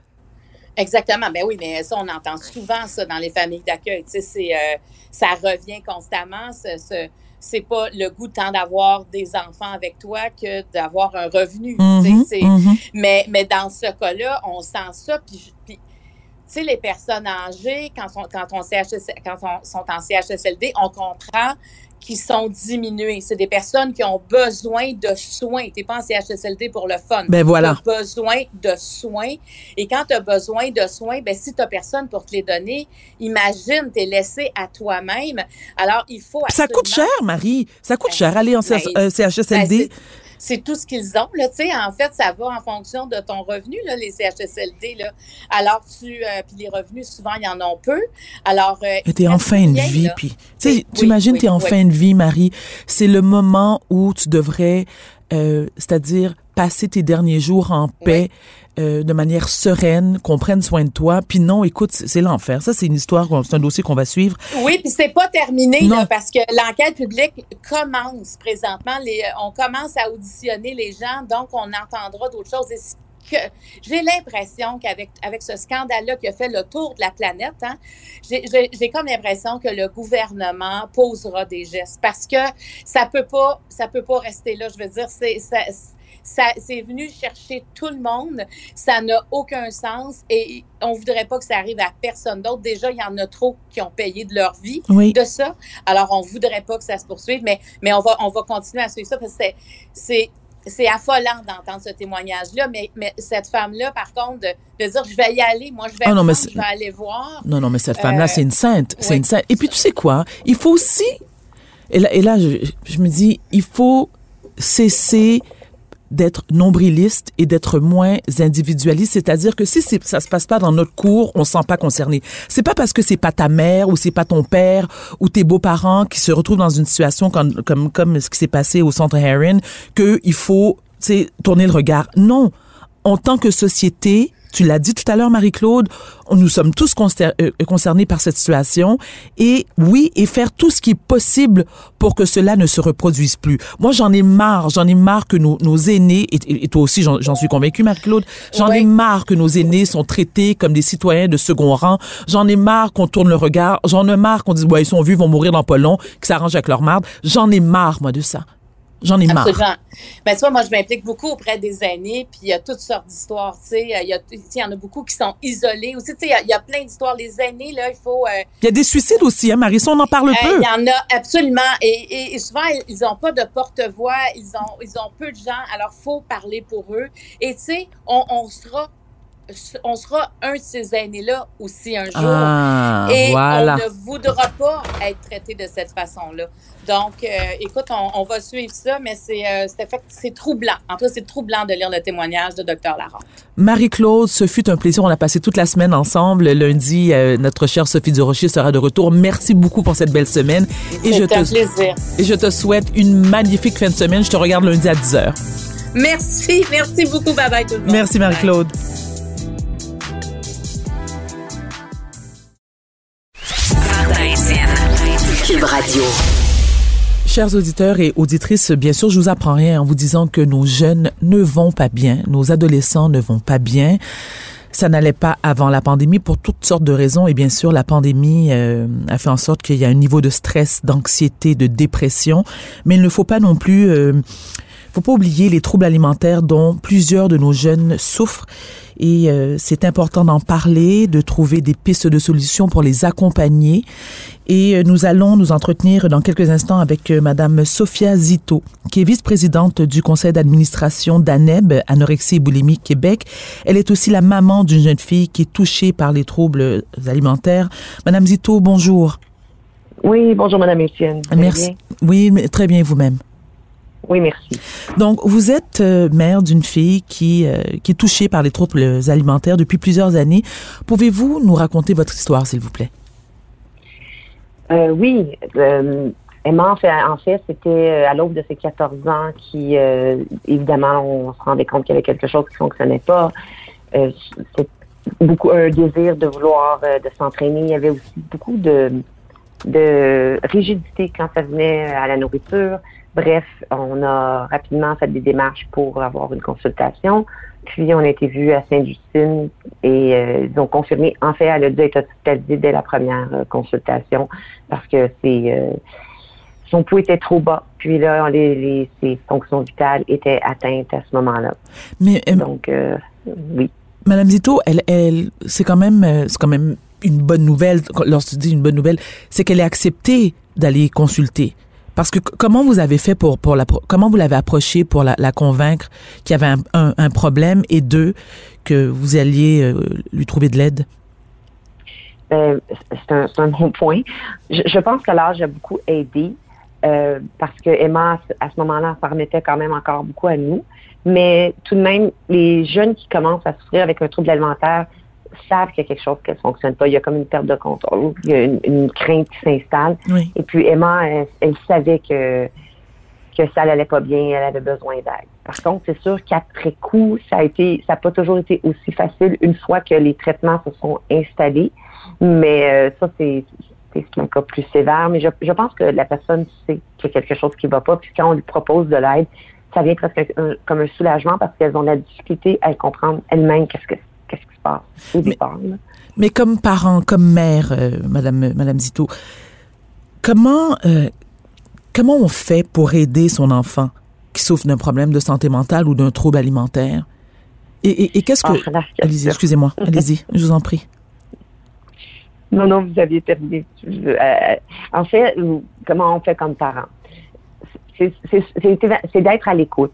Exactement. Ben oui, mais ça, on entend souvent ça dans les familles d'accueil. Tu sais, euh, ça revient constamment. Ce, ce c'est pas le goût tant d'avoir des enfants avec toi que d'avoir un revenu. Mm-hmm, mm-hmm. mais, mais dans ce cas-là, on sent ça. Puis, puis tu sais, les personnes âgées, quand, on, quand, on quand on, sont en CHSLD, on comprend qui sont diminués. C'est des personnes qui ont besoin de soins. Tu n'es pas en CHSLD pour le fun. Ben voilà. Tu as besoin de soins. Et quand tu as besoin de soins, ben si tu n'as personne pour te les donner, imagine, tu es laissé à toi-même. Alors, il faut Ça coûte cher, Marie. Ça coûte ben, cher aller en CHSLD c'est tout ce qu'ils ont. Là, en fait, ça va en fonction de ton revenu, là, les CHSLD. Là. Alors, tu. Euh, puis les revenus, souvent, il y en a peu. Alors. Euh, tu es en fin de vie. Puis, tu imagines, tu es en fin de vie, Marie. C'est le moment où tu devrais, euh, c'est-à-dire passer tes derniers jours en paix. Euh, de manière sereine, qu'on prenne soin de toi. Puis non, écoute, c'est l'enfer. Ça, c'est une histoire, c'est un dossier qu'on va suivre. Oui, puis c'est pas terminé là, parce que l'enquête publique commence présentement. Les, on commence à auditionner les gens, donc on entendra d'autres choses. j'ai l'impression qu'avec avec ce scandale-là qui a fait le tour de la planète, hein, j'ai comme l'impression que le gouvernement posera des gestes parce que ça peut pas ça peut pas rester là. Je veux dire, c'est ça, c'est venu chercher tout le monde. Ça n'a aucun sens et on voudrait pas que ça arrive à personne d'autre. Déjà, il y en a trop qui ont payé de leur vie de ça. Alors, on voudrait pas que ça se poursuive, mais, mais on va, on va continuer à suivre ça parce que c'est, c'est affolant d'entendre ce témoignage-là, mais, mais cette femme-là, par contre, de, dire je vais y aller, moi je vais, ah je vais aller voir. Non, non, mais cette femme-là, c'est une sainte. C'est une sainte. Et puis tu sais quoi? Il faut aussi. Et là, et là je, je me dis, il faut cesser d'être nombriliste et d'être moins individualiste, c'est-à-dire que si ça se passe pas dans notre cours, on se sent pas concerné. C'est pas parce que c'est pas ta mère ou c'est pas ton père ou tes beaux-parents qui se retrouvent dans une situation comme comme comme ce qui s'est passé au centre Heron que il faut tourner le regard. Non, en tant que société, Tu l'as dit tout à l'heure, Marie-Claude, nous sommes tous euh, concernés par cette situation. Et oui, et faire tout ce qui est possible pour que cela ne se reproduise plus. Moi, j'en ai marre, j'en ai marre que nos, nos aînés, et, toi aussi, j'en suis convaincue, Marie-Claude, j'en ai marre que nos aînés sont traités comme des citoyens de second rang. J'en ai marre qu'on tourne le regard. J'en ai marre qu'on dise, ouais, ils sont vus, ils vont mourir dans pas long, qu'ils s'arrangent avec leur marde. J'en ai marre, moi, de ça. J'en ai marre. Absolument. Ben, tu vois, moi, je m'implique beaucoup auprès des aînés, puis il y a toutes sortes d'histoires, tu sais. Il y, y, en a beaucoup qui sont isolés aussi, tu sais. Il y, a plein d'histoires. Les aînés, là, il faut... Euh, il y a des suicides aussi, hein, Marie? on en parle euh, peu. Il y en a, absolument. Et, et, souvent, ils n'ont pas de porte-voix, ils ont, ils ont peu de gens, alors il faut parler pour eux. Et, tu sais, on, on sera on sera un de ces aînés-là aussi un jour. Ah, et on ne voudra pas être traité de cette façon-là. Donc, euh, écoute, on, va suivre ça, mais euh, c'est troublant. En tout cas, c'est troublant de lire le témoignage de Dr. Larente. Marie-Claude, ce fut un plaisir. On a passé toute la semaine ensemble. Lundi, euh, notre chère Sophie Durocher sera de retour. Merci beaucoup pour cette belle semaine. Et je un plaisir. Et je te souhaite une magnifique fin de semaine. Je te regarde lundi à 10h. Merci. Merci beaucoup. Bye bye tout le monde. Merci, Marie-Claude. Chers auditeurs et auditrices, bien sûr, je vous apprends rien en vous disant que nos jeunes ne vont pas bien, nos adolescents ne vont pas bien. Ça n'allait pas avant la pandémie pour toutes sortes de raisons et bien sûr la pandémie euh, a fait en sorte qu'il y a un niveau de stress, d'anxiété, de dépression, mais il ne faut pas non plus euh, faut pas oublier les troubles alimentaires dont plusieurs de nos jeunes souffrent et euh, c'est important d'en parler, de trouver des pistes de solutions pour les accompagner. Et euh, nous allons nous entretenir dans quelques instants avec euh, Madame Sophia Zito, qui est vice-présidente du conseil d'administration d'ANEB, Anorexie et Boulimie Québec. Elle est aussi la maman d'une jeune fille qui est touchée par les troubles alimentaires. Madame Zito, bonjour. Oui, bonjour Madame Etienne. Merci. Oui, très bien vous-même. Oui, merci. Donc, vous êtes euh, mère d'une fille qui, euh, qui est touchée par les troubles alimentaires depuis plusieurs années. Pouvez-vous nous raconter votre histoire, s'il vous plaît? Euh, oui. Emma, en fait, en fait c'était à l'aube de ses 14 ans qui, évidemment, on se rendait compte qu'il y avait quelque chose qui ne fonctionnait pas. c'est beaucoup un désir de vouloir de s'entraîner. Il y avait aussi beaucoup de, de rigidité quand ça venait à la nourriture. Bref, on a rapidement fait des démarches pour avoir une consultation. Puis on a été vu à Sainte-Justine et euh, ils ont confirmé. En fait, elle a dû être hospitalisée dès la première euh, consultation parce que c'est euh, son pouls était trop bas. Puis là, les, ses fonctions vitales étaient atteintes à ce moment-là. Mais donc oui. Madame Zito, elle, elle, c'est quand même, c'est quand même une bonne nouvelle. Lorsque dis une bonne nouvelle, c'est qu'elle est acceptée d'aller consulter. Parce que comment vous avez fait pour, pour la, comment vous l'avez approché pour la, convaincre qu'il y avait un, problème et deux, que vous alliez euh, lui trouver de l'aide? Euh, c'est un, bon point. Je, pense que l'âge a beaucoup aidé euh, parce que Emma, à ce moment-là, permettait quand même encore beaucoup à nous. Mais tout de même, les jeunes qui commencent à souffrir avec un trouble alimentaire, savent qu'il y a quelque chose qui ne fonctionne pas. Il y a comme une perte de contrôle, il y a une, crainte qui s'installe. Et puis Emma, elle, savait que que ça n'allait pas bien, elle avait besoin d'aide. Par contre, c'est sûr qu'après coup, ça a été, ça n'a pas toujours été aussi facile une fois que les traitements se sont installés. Mais euh, ça, c'est c'est un cas plus sévère. Mais je, je pense que la personne sait qu'il y a quelque chose qui ne va pas. Puis quand on lui propose de l'aide, ça vient presque comme un soulagement parce qu'elles ont la difficulté à comprendre elles-mêmes qu'est-ce que qu'est-ce qui se passe? Au départ. Mais, comme parent, comme mère, euh, Madame, Madame Zito, comment, euh, comment on fait pour aider son enfant qui souffre d'un problème de santé mentale ou d'un trouble alimentaire? Et, qu'est-ce que... Ah, allez-y, excusez-moi, allez-y, je vous en prie. Non, non, vous aviez terminé. Euh, en fait, comment on fait comme parent? C'est d'être à l'écoute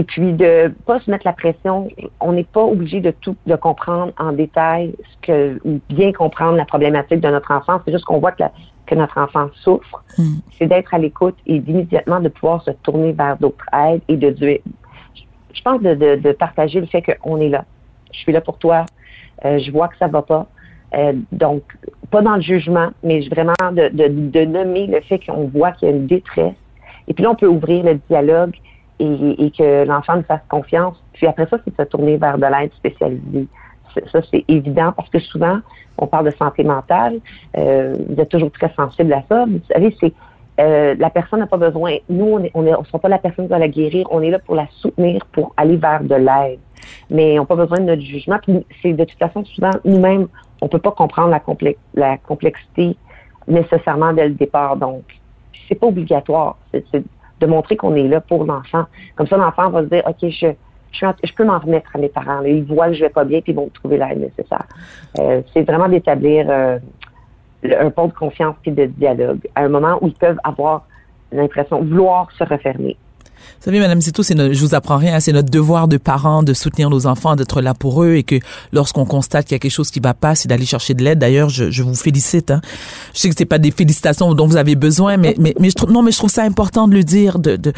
et puis de pas se mettre la pression. On n'est pas obligé de tout de comprendre en détail ce que ou bien comprendre la problématique de notre enfant. C'est juste qu'on voit que, que notre enfant souffre. Hmm. C'est d'être à l'écoute et d'immédiatement de pouvoir se tourner vers d'autres aides et de dire. Je pense de, de, partager le fait qu'on est là. Je suis là pour toi. Euh, je vois que ça va pas. Euh, donc, pas dans le jugement, mais vraiment de, de, de nommer le fait qu'on voit qu'il y a une détresse. Et puis là, on peut ouvrir le dialogue et, que l'enfant nous fasse confiance. Puis après ça, c'est de se tourner vers de l'aide spécialisée ça c'est évident parce que souvent, on parle de santé mentale. Euh, vous êtes toujours très sensible à ça. Vous savez, c'est euh, la personne n'a pas besoin. Nous, on ne on, on sera pas la personne qui va la guérir. On est là pour la soutenir, pour aller vers de l'aide. Mais on n'a pas besoin de notre jugement. c'est de toute façon souvent nous-mêmes, on peut pas comprendre la, la complexité nécessairement dès le départ. Donc, c'est pas obligatoire. De montrer qu'on est là pour l'enfant. Comme ça, l'enfant va se dire, OK, je, je, peux m'en remettre à mes parents. Ils voient que je vais pas bien, puis ils vont trouver l'aide nécessaire. Euh, c'est vraiment d'établir euh, un pont de confiance et de dialogue à un moment où ils peuvent avoir l'impression, vouloir se refermer. Vous savez, Madame Zito, c'est je vous apprends rien, c'est notre devoir de parents de soutenir nos enfants, d'être là pour eux et que lorsqu'on constate qu'il y a quelque chose qui va pas, c'est d'aller chercher de l'aide. D'ailleurs, je, je, vous félicite. Hein. Je sais que c'est pas des félicitations dont vous avez besoin, mais mais, mais je trouve non, mais je trouve ça important de le dire, de, de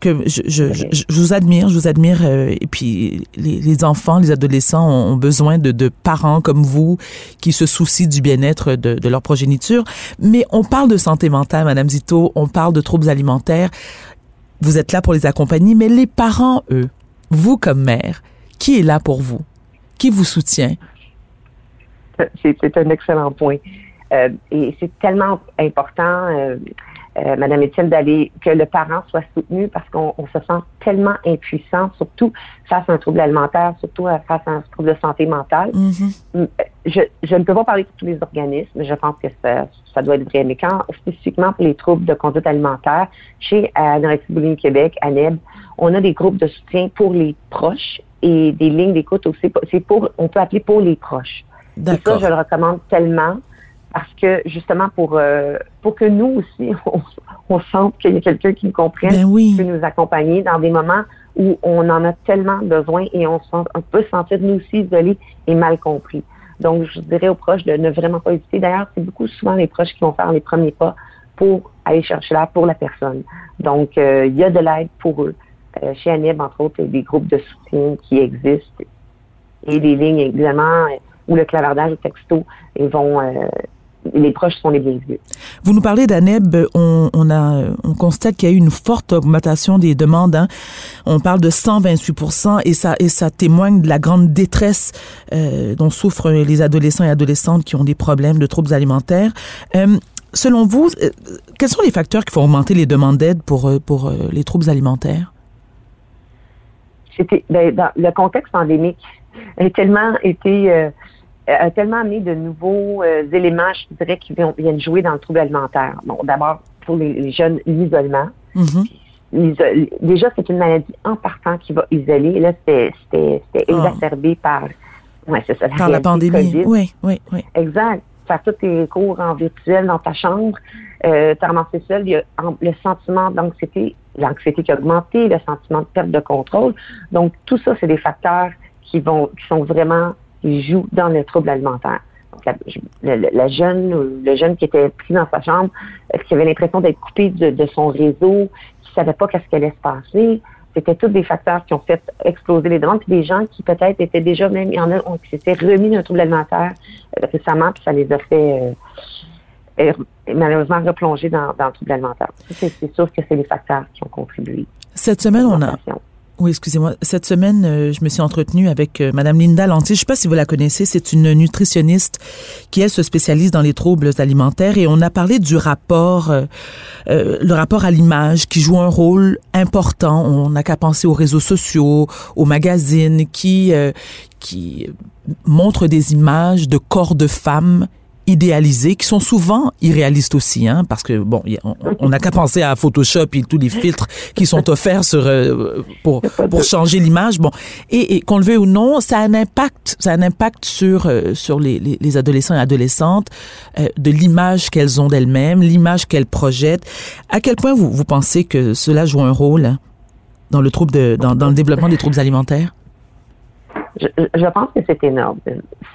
que je, je, je, vous admire, je vous admire. Euh, et puis les, les, enfants, les adolescents ont, besoin de, de, parents comme vous qui se soucient du bien-être de, de leur progéniture. Mais on parle de santé mentale, Madame Zito, on parle de troubles alimentaires vous êtes là pour les accompagner, mais les parents, eux, vous comme mère, qui est là pour vous? Qui vous soutient? C'est un excellent point. Euh, et c'est tellement important, euh, euh, Madame Étienne, d'aller que le parent soit soutenu parce qu'on se sent tellement impuissant, surtout face à un trouble alimentaire, surtout face à un trouble de santé mentale. Mm-hmm. je, je, ne peux pas parler pour tous les organismes, je pense que ça, ça doit être vrai. Mais quand spécifiquement pour les troubles de conduite alimentaire, chez Anorexie Boulimie Québec, ANEB, on a des groupes de soutien pour les proches et des lignes d'écoute aussi. C'est pour, on peut appeler pour les proches. Et ça, je le recommande tellement parce que justement pour euh, pour que nous aussi on, sente qu'il y a quelqu'un qui nous comprenne, ben qui peut nous accompagner dans des moments où on en a tellement besoin et on, on peut se sentir nous aussi isolés et mal compris. Donc je dirais aux proches de ne vraiment pas hésiter. D'ailleurs, c'est beaucoup souvent les proches qui vont faire les premiers pas pour aller chercher l'aide pour la personne. Donc euh, il y a de l'aide pour eux. Euh, chez Anib, entre autres, il y a des groupes de soutien qui existent et des lignes évidemment où le clavardage et texto ils vont les proches sont les bienvenus. Vous nous parlez d'ANEB, on, on, a, on constate qu'il y a eu une forte augmentation des demandes. Hein. On parle de 128 et ça, et ça témoigne de la grande détresse euh, dont souffrent les adolescents et adolescentes qui ont des problèmes de troubles alimentaires. Euh, selon vous, euh, quels sont les facteurs qui font augmenter les demandes d'aide pour, pour les troubles alimentaires? C'était ben, dans le contexte pandémique a tellement été a tellement amené de nouveaux euh, éléments, je dirais, qui viennent jouer dans le trouble alimentaire. Bon, d'abord, pour les, jeunes, l'isolement. Mm-hmm. Déjà, c'est une maladie en partant qui va isoler. Là, c'était ah. exacerbé par, ouais, ça, la, par la pandémie. Oui, oui, oui. Exact. Faire tous tes cours en virtuel dans ta chambre, euh, t'as ramassé seul, il y a le sentiment d'anxiété, l'anxiété qui a augmenté, le sentiment de perte de contrôle. Donc, tout ça, c'est des facteurs qui vont, qui sont vraiment qui joue dans le trouble alimentaire. la, jeune, le jeune qui était pris dans sa chambre, qui avait l'impression d'être coupé de, son réseau, qui savait pas qu'est-ce qui allait se passer? C'était tous des facteurs qui ont fait exploser les demandes. Puis des gens qui peut-être étaient déjà même, il y en a qui s'étaient remis d'un trouble alimentaire euh, récemment, puis ça les a fait euh, malheureusement replonger dans, dans le trouble alimentaire. C'est sûr que c'est les facteurs qui ont contribué. Cette semaine, on a, oui, excusez-moi. Cette semaine, euh, je me suis entretenue avec euh, Madame Linda Lantier. Je sais pas si vous la connaissez. C'est une nutritionniste qui, elle, se spécialise dans les troubles alimentaires et on a parlé du rapport, euh, le rapport à l'image qui joue un rôle important. On n'a qu'à penser aux réseaux sociaux, aux magazines qui, qui montrent des images de corps de femmes idéalisés, qui sont souvent irréalistes aussi, hein, parce que bon, on n'a qu'à penser à Photoshop et tous les filtres qui sont offerts sur euh, pour pour changer l'image. Bon, et, qu'on le veuille ou non, ça a un impact, ça a un impact sur euh, sur les, les, adolescents et adolescentes euh, de l'image qu'elles ont d'elles-mêmes, l'image qu'elles projettent. À quel point vous vous pensez que cela joue un rôle hein, dans le trouble de dans, dans le développement des troubles alimentaires? Je, pense que c'est énorme.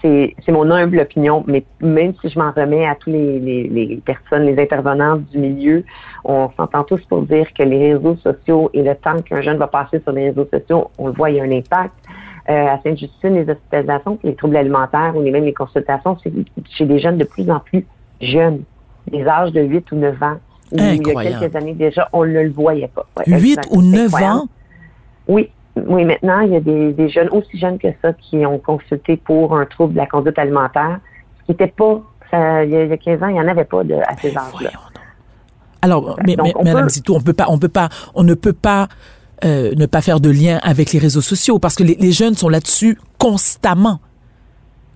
C'est, mon humble opinion, mais même si je m'en remets à tous les, les, personnes, les intervenants du milieu, on s'entend tous pour dire que les réseaux sociaux et le temps qu'un jeune va passer sur les réseaux sociaux, on le voit, il y a un impact. Euh, à Sainte-Justine, les hospitalisations, les troubles alimentaires ou même les consultations, c'est chez des jeunes de plus en plus jeunes, des âges de 8 ou 9 ans. il y a quelques années déjà, on ne le voyait pas. 8 ou 9 ans? Oui, oui, maintenant, il y a des, jeunes aussi jeunes que ça qui ont consulté pour un trouble de la conduite alimentaire, ce qui n'était pas, il, y a, 15 ans, il n'y en avait pas de, à ces âges-là. Alors, mais, mais Madame Zito, on peut pas, on peut pas, on ne peut pas euh, ne pas faire de lien avec les réseaux sociaux parce que les, jeunes sont là-dessus constamment,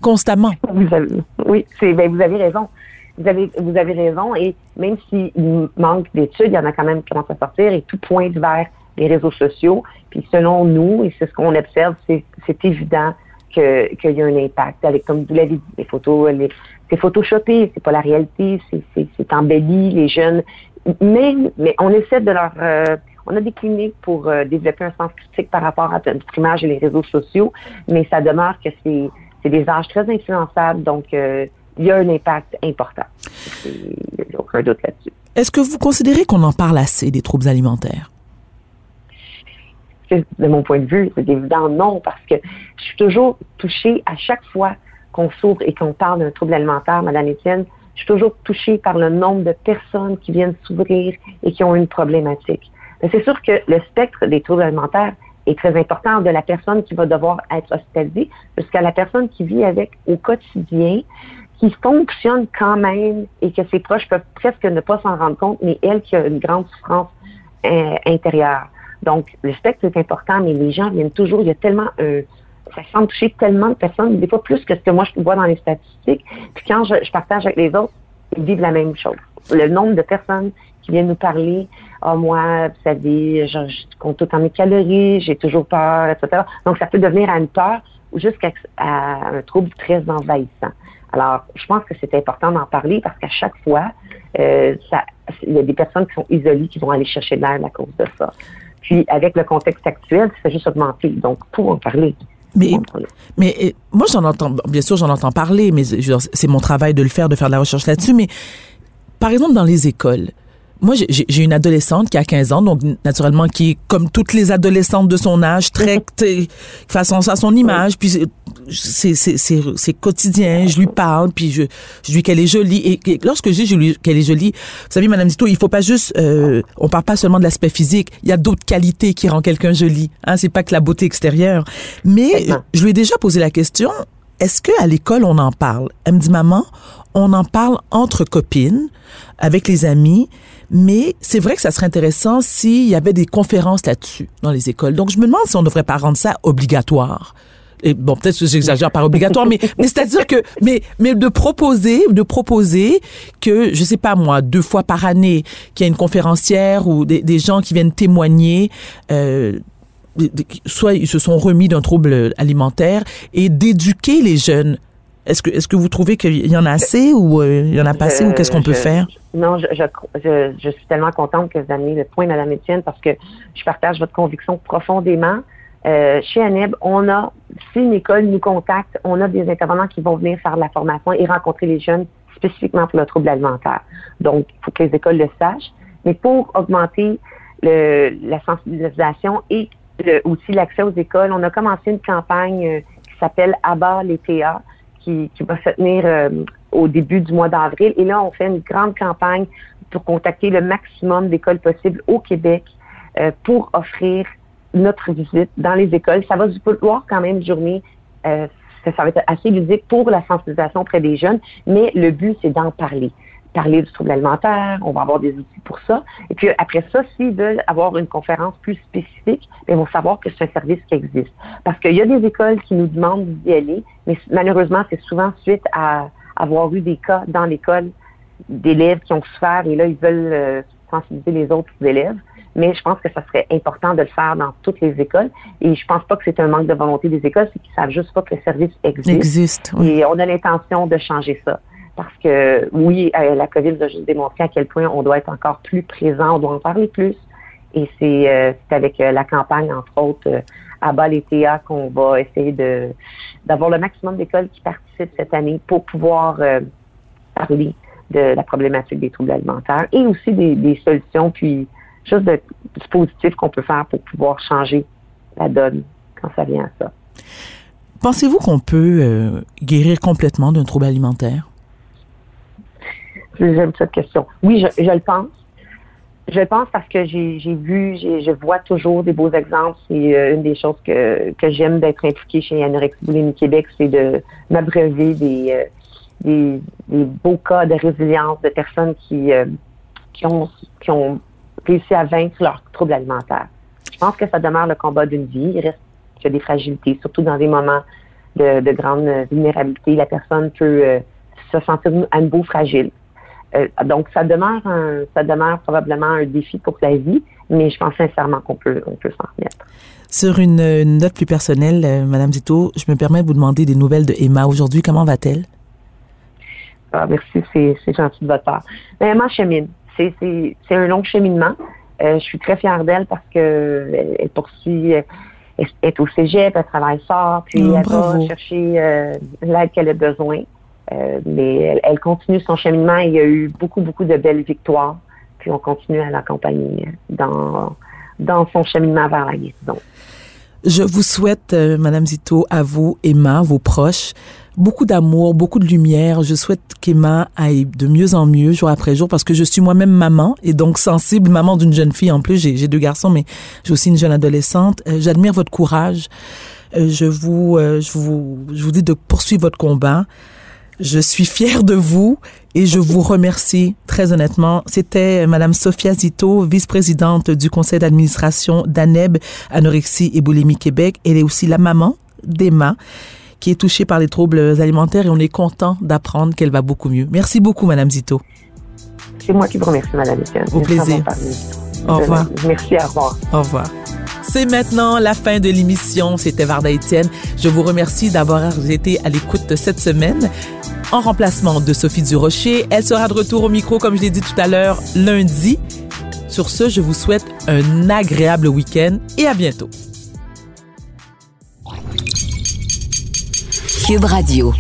constamment. Vous avez, oui, c'est, ben, vous avez raison. Vous avez, vous avez raison. Et même s'il manque d'études, il y en a quand même qui commencent à sortir et tout pointe vers les réseaux sociaux. Puis selon nous, et c'est ce qu'on observe, c'est, évident qu'il y a un impact. Avec, comme vous l'avez dit, les photos, les, c'est photoshopé, c'est pas la réalité, c'est, embelli, les jeunes. Mais, mais on essaie de leur, euh, on a des cliniques pour euh, développer un sens critique par rapport à notre image et les réseaux sociaux, mais ça demeure que c'est, des âges très influençables, donc euh, il y a un impact important. Il n'y a aucun doute là-dessus. Est-ce que vous considérez qu'on en parle assez des troubles alimentaires? De mon point de vue, c'est évident non, parce que je suis toujours touchée à chaque fois qu'on s'ouvre et qu'on parle d'un trouble alimentaire, Madame Étienne, je suis toujours touchée par le nombre de personnes qui viennent s'ouvrir et qui ont une problématique. C'est sûr que le spectre des troubles alimentaires est très important de la personne qui va devoir être hospitalisée jusqu'à la personne qui vit avec au quotidien, qui fonctionne quand même et que ses proches peuvent presque ne pas s'en rendre compte, mais elle qui a une grande souffrance euh, intérieure. Donc, le spectre est important, mais les gens viennent toujours, il y a tellement un, ça semble toucher tellement de personnes, des fois plus que ce que moi je vois dans les statistiques. Puis quand je, partage avec les autres, ils vivent la même chose. Le nombre de personnes qui viennent nous parler. Ah, moi, vous savez, je, compte tout en mes calories, j'ai toujours peur, etc. Donc, ça peut devenir à une peur ou jusqu'à un trouble très envahissant. Alors, je pense que c'est important d'en parler parce qu'à chaque fois, euh, il y a des personnes qui sont isolées qui vont aller chercher de l'aide à cause de ça. Puis, avec le contexte actuel, ça fait juste augmenter. Donc, pour en parler. Mais, mais moi, j'en entends, bien sûr, j'en entends parler, mais c'est mon travail de le faire, de faire de la recherche là-dessus. Mais, par exemple, dans les écoles, moi, j'ai une adolescente qui a 15 ans, donc naturellement qui est comme toutes les adolescentes de son âge, très façon à son image, puis c'est c'est quotidien. Je lui parle, puis je, je lui dis qu'elle est jolie. Et, lorsque je dis qu'elle est jolie, vous savez, Madame Zito, il faut pas juste, euh, on parle pas seulement de l'aspect physique. Il y a d'autres qualités qui rendent quelqu'un joli. Hein, c'est pas que la beauté extérieure. Mais je lui ai déjà posé la question. Est-ce que à l'école on en parle? Elle me dit maman, on en parle entre copines, avec les amis, mais c'est vrai que ça serait intéressant s'il y avait des conférences là-dessus dans les écoles. Donc, je me demande si on ne devrait pas rendre ça obligatoire. Et bon, peut-être que j'exagère par obligatoire, mais, mais c'est-à-dire que, mais, mais de proposer, de proposer que, je sais pas moi, deux fois par année, qu'il y a une conférencière ou des, des gens qui viennent témoigner, euh, soit ils se sont remis d'un trouble alimentaire et d'éduquer les jeunes est-ce que, est-ce que vous trouvez qu'il y en a assez ou euh, il y en a pas assez ou qu'est-ce qu'on peut faire? Non, je, je, je, suis tellement contente que vous amenez le point, Madame Etienne, parce que je partage votre conviction profondément. Euh, chez ANEB, on a, si une école nous contacte, on a des intervenants qui vont venir faire la formation et rencontrer les jeunes spécifiquement pour le trouble alimentaire. Donc, il faut que les écoles le sachent. Mais pour augmenter le, la sensibilisation et aussi l'accès aux écoles, on a commencé une campagne euh, qui s'appelle Abat les TA, qui, va se tenir euh, au début du mois d'avril. Et là, on fait une grande campagne pour contacter le maximum d'écoles possibles au Québec euh, pour offrir notre visite dans les écoles. Ça va du voir quand même une journée. Euh, ça, va être assez ludique pour la sensibilisation auprès des jeunes, mais le but, c'est d'en parler parler du trouble alimentaire, on va avoir des outils pour ça. Et puis après ça, s'ils veulent avoir une conférence plus spécifique, ben, ils vont savoir que c'est un service qui existe. Parce qu'il y a des écoles qui nous demandent d'y aller, mais malheureusement, c'est souvent suite à avoir eu des cas dans l'école d'élèves qui ont souffert et là, ils veulent euh, sensibiliser les autres élèves. Mais je pense que ça serait important de le faire dans toutes les écoles. Et je pense pas que c'est un manque de volonté des écoles, c'est qu'ils savent juste pas que le service existe. Existe. Et on a l'intention de changer ça parce que oui, euh, la COVID a juste démontré à quel point on doit être encore plus présent, on doit en parler plus. Et c'est euh, avec euh, la campagne, entre autres, à bas les TA qu'on va essayer d'avoir le maximum d'écoles qui participent cette année pour pouvoir parler de la problématique des troubles alimentaires et aussi des, solutions, puis juste de dispositifs qu'on peut faire pour pouvoir changer la donne quand ça vient à ça. Pensez-vous qu'on peut guérir complètement d'un trouble alimentaire? J'aime cette question. Oui, je, le pense. Je pense parce que j'ai vu, je vois toujours des beaux exemples. C'est euh, une des choses que, que j'aime d'être impliquée chez Anorexie Boulimie Québec, c'est de m'abreuver des, euh, des, des, beaux cas de résilience de personnes qui, euh, qui, ont, qui ont réussi à vaincre leurs troubles alimentaires. Je pense que ça demeure le combat d'une vie. Il reste a des fragilités, surtout dans des moments de, de grande vulnérabilité. La personne peut se sentir à nouveau fragile. Euh, donc, ça demeure, un, ça demeure probablement un défi pour la vie, mais je pense sincèrement qu'on peut, on peut s'en remettre. Sur une, note plus personnelle, euh, Madame Zito, je me permets de vous demander des nouvelles de Emma aujourd'hui. Comment va-t-elle? Ah, merci, c'est gentil de votre part. Mais Emma chemine. C'est un long cheminement. Euh, je suis très fière d'elle parce que elle, poursuit, elle est au cégep, elle travaille fort, puis oh, elle va chercher l'aide qu'elle a besoin. Euh, mais elle, continue son cheminement. Il y a eu beaucoup, beaucoup de belles victoires. Puis on continue à l'accompagner dans, dans son cheminement vers la guérison. Je vous souhaite, euh, Madame Zito, à vous, Emma, vos proches, beaucoup d'amour, beaucoup de lumière. Je souhaite qu'Emma aille de mieux en mieux jour après jour parce que je suis moi-même maman et donc sensible, maman d'une jeune fille en plus. J'ai deux garçons, mais j'ai aussi une jeune adolescente. Euh, j'admire votre courage. je vous, je vous, je vous dis de poursuivre votre combat. Je suis fière de vous et je vous remercie très honnêtement. C'était Madame Sophia Zito, vice-présidente du conseil d'administration d'ANEB Anorexie et Boulimie Québec. Elle est aussi la maman d'Emma qui est touchée par les troubles alimentaires et on est content d'apprendre qu'elle va beaucoup mieux. Merci beaucoup, Madame Zito. C'est moi qui vous remercie, Madame. Au plaisir. Au revoir. Merci, au revoir. Au revoir. C'est maintenant la fin de l'émission. C'était Varda Etienne. Je vous remercie d'avoir été à l'écoute cette semaine en remplacement de Sophie Durocher. Elle sera de retour au micro, comme je l'ai dit tout à l'heure, lundi. Sur ce, je vous souhaite un agréable week-end et à bientôt. Cube Radio.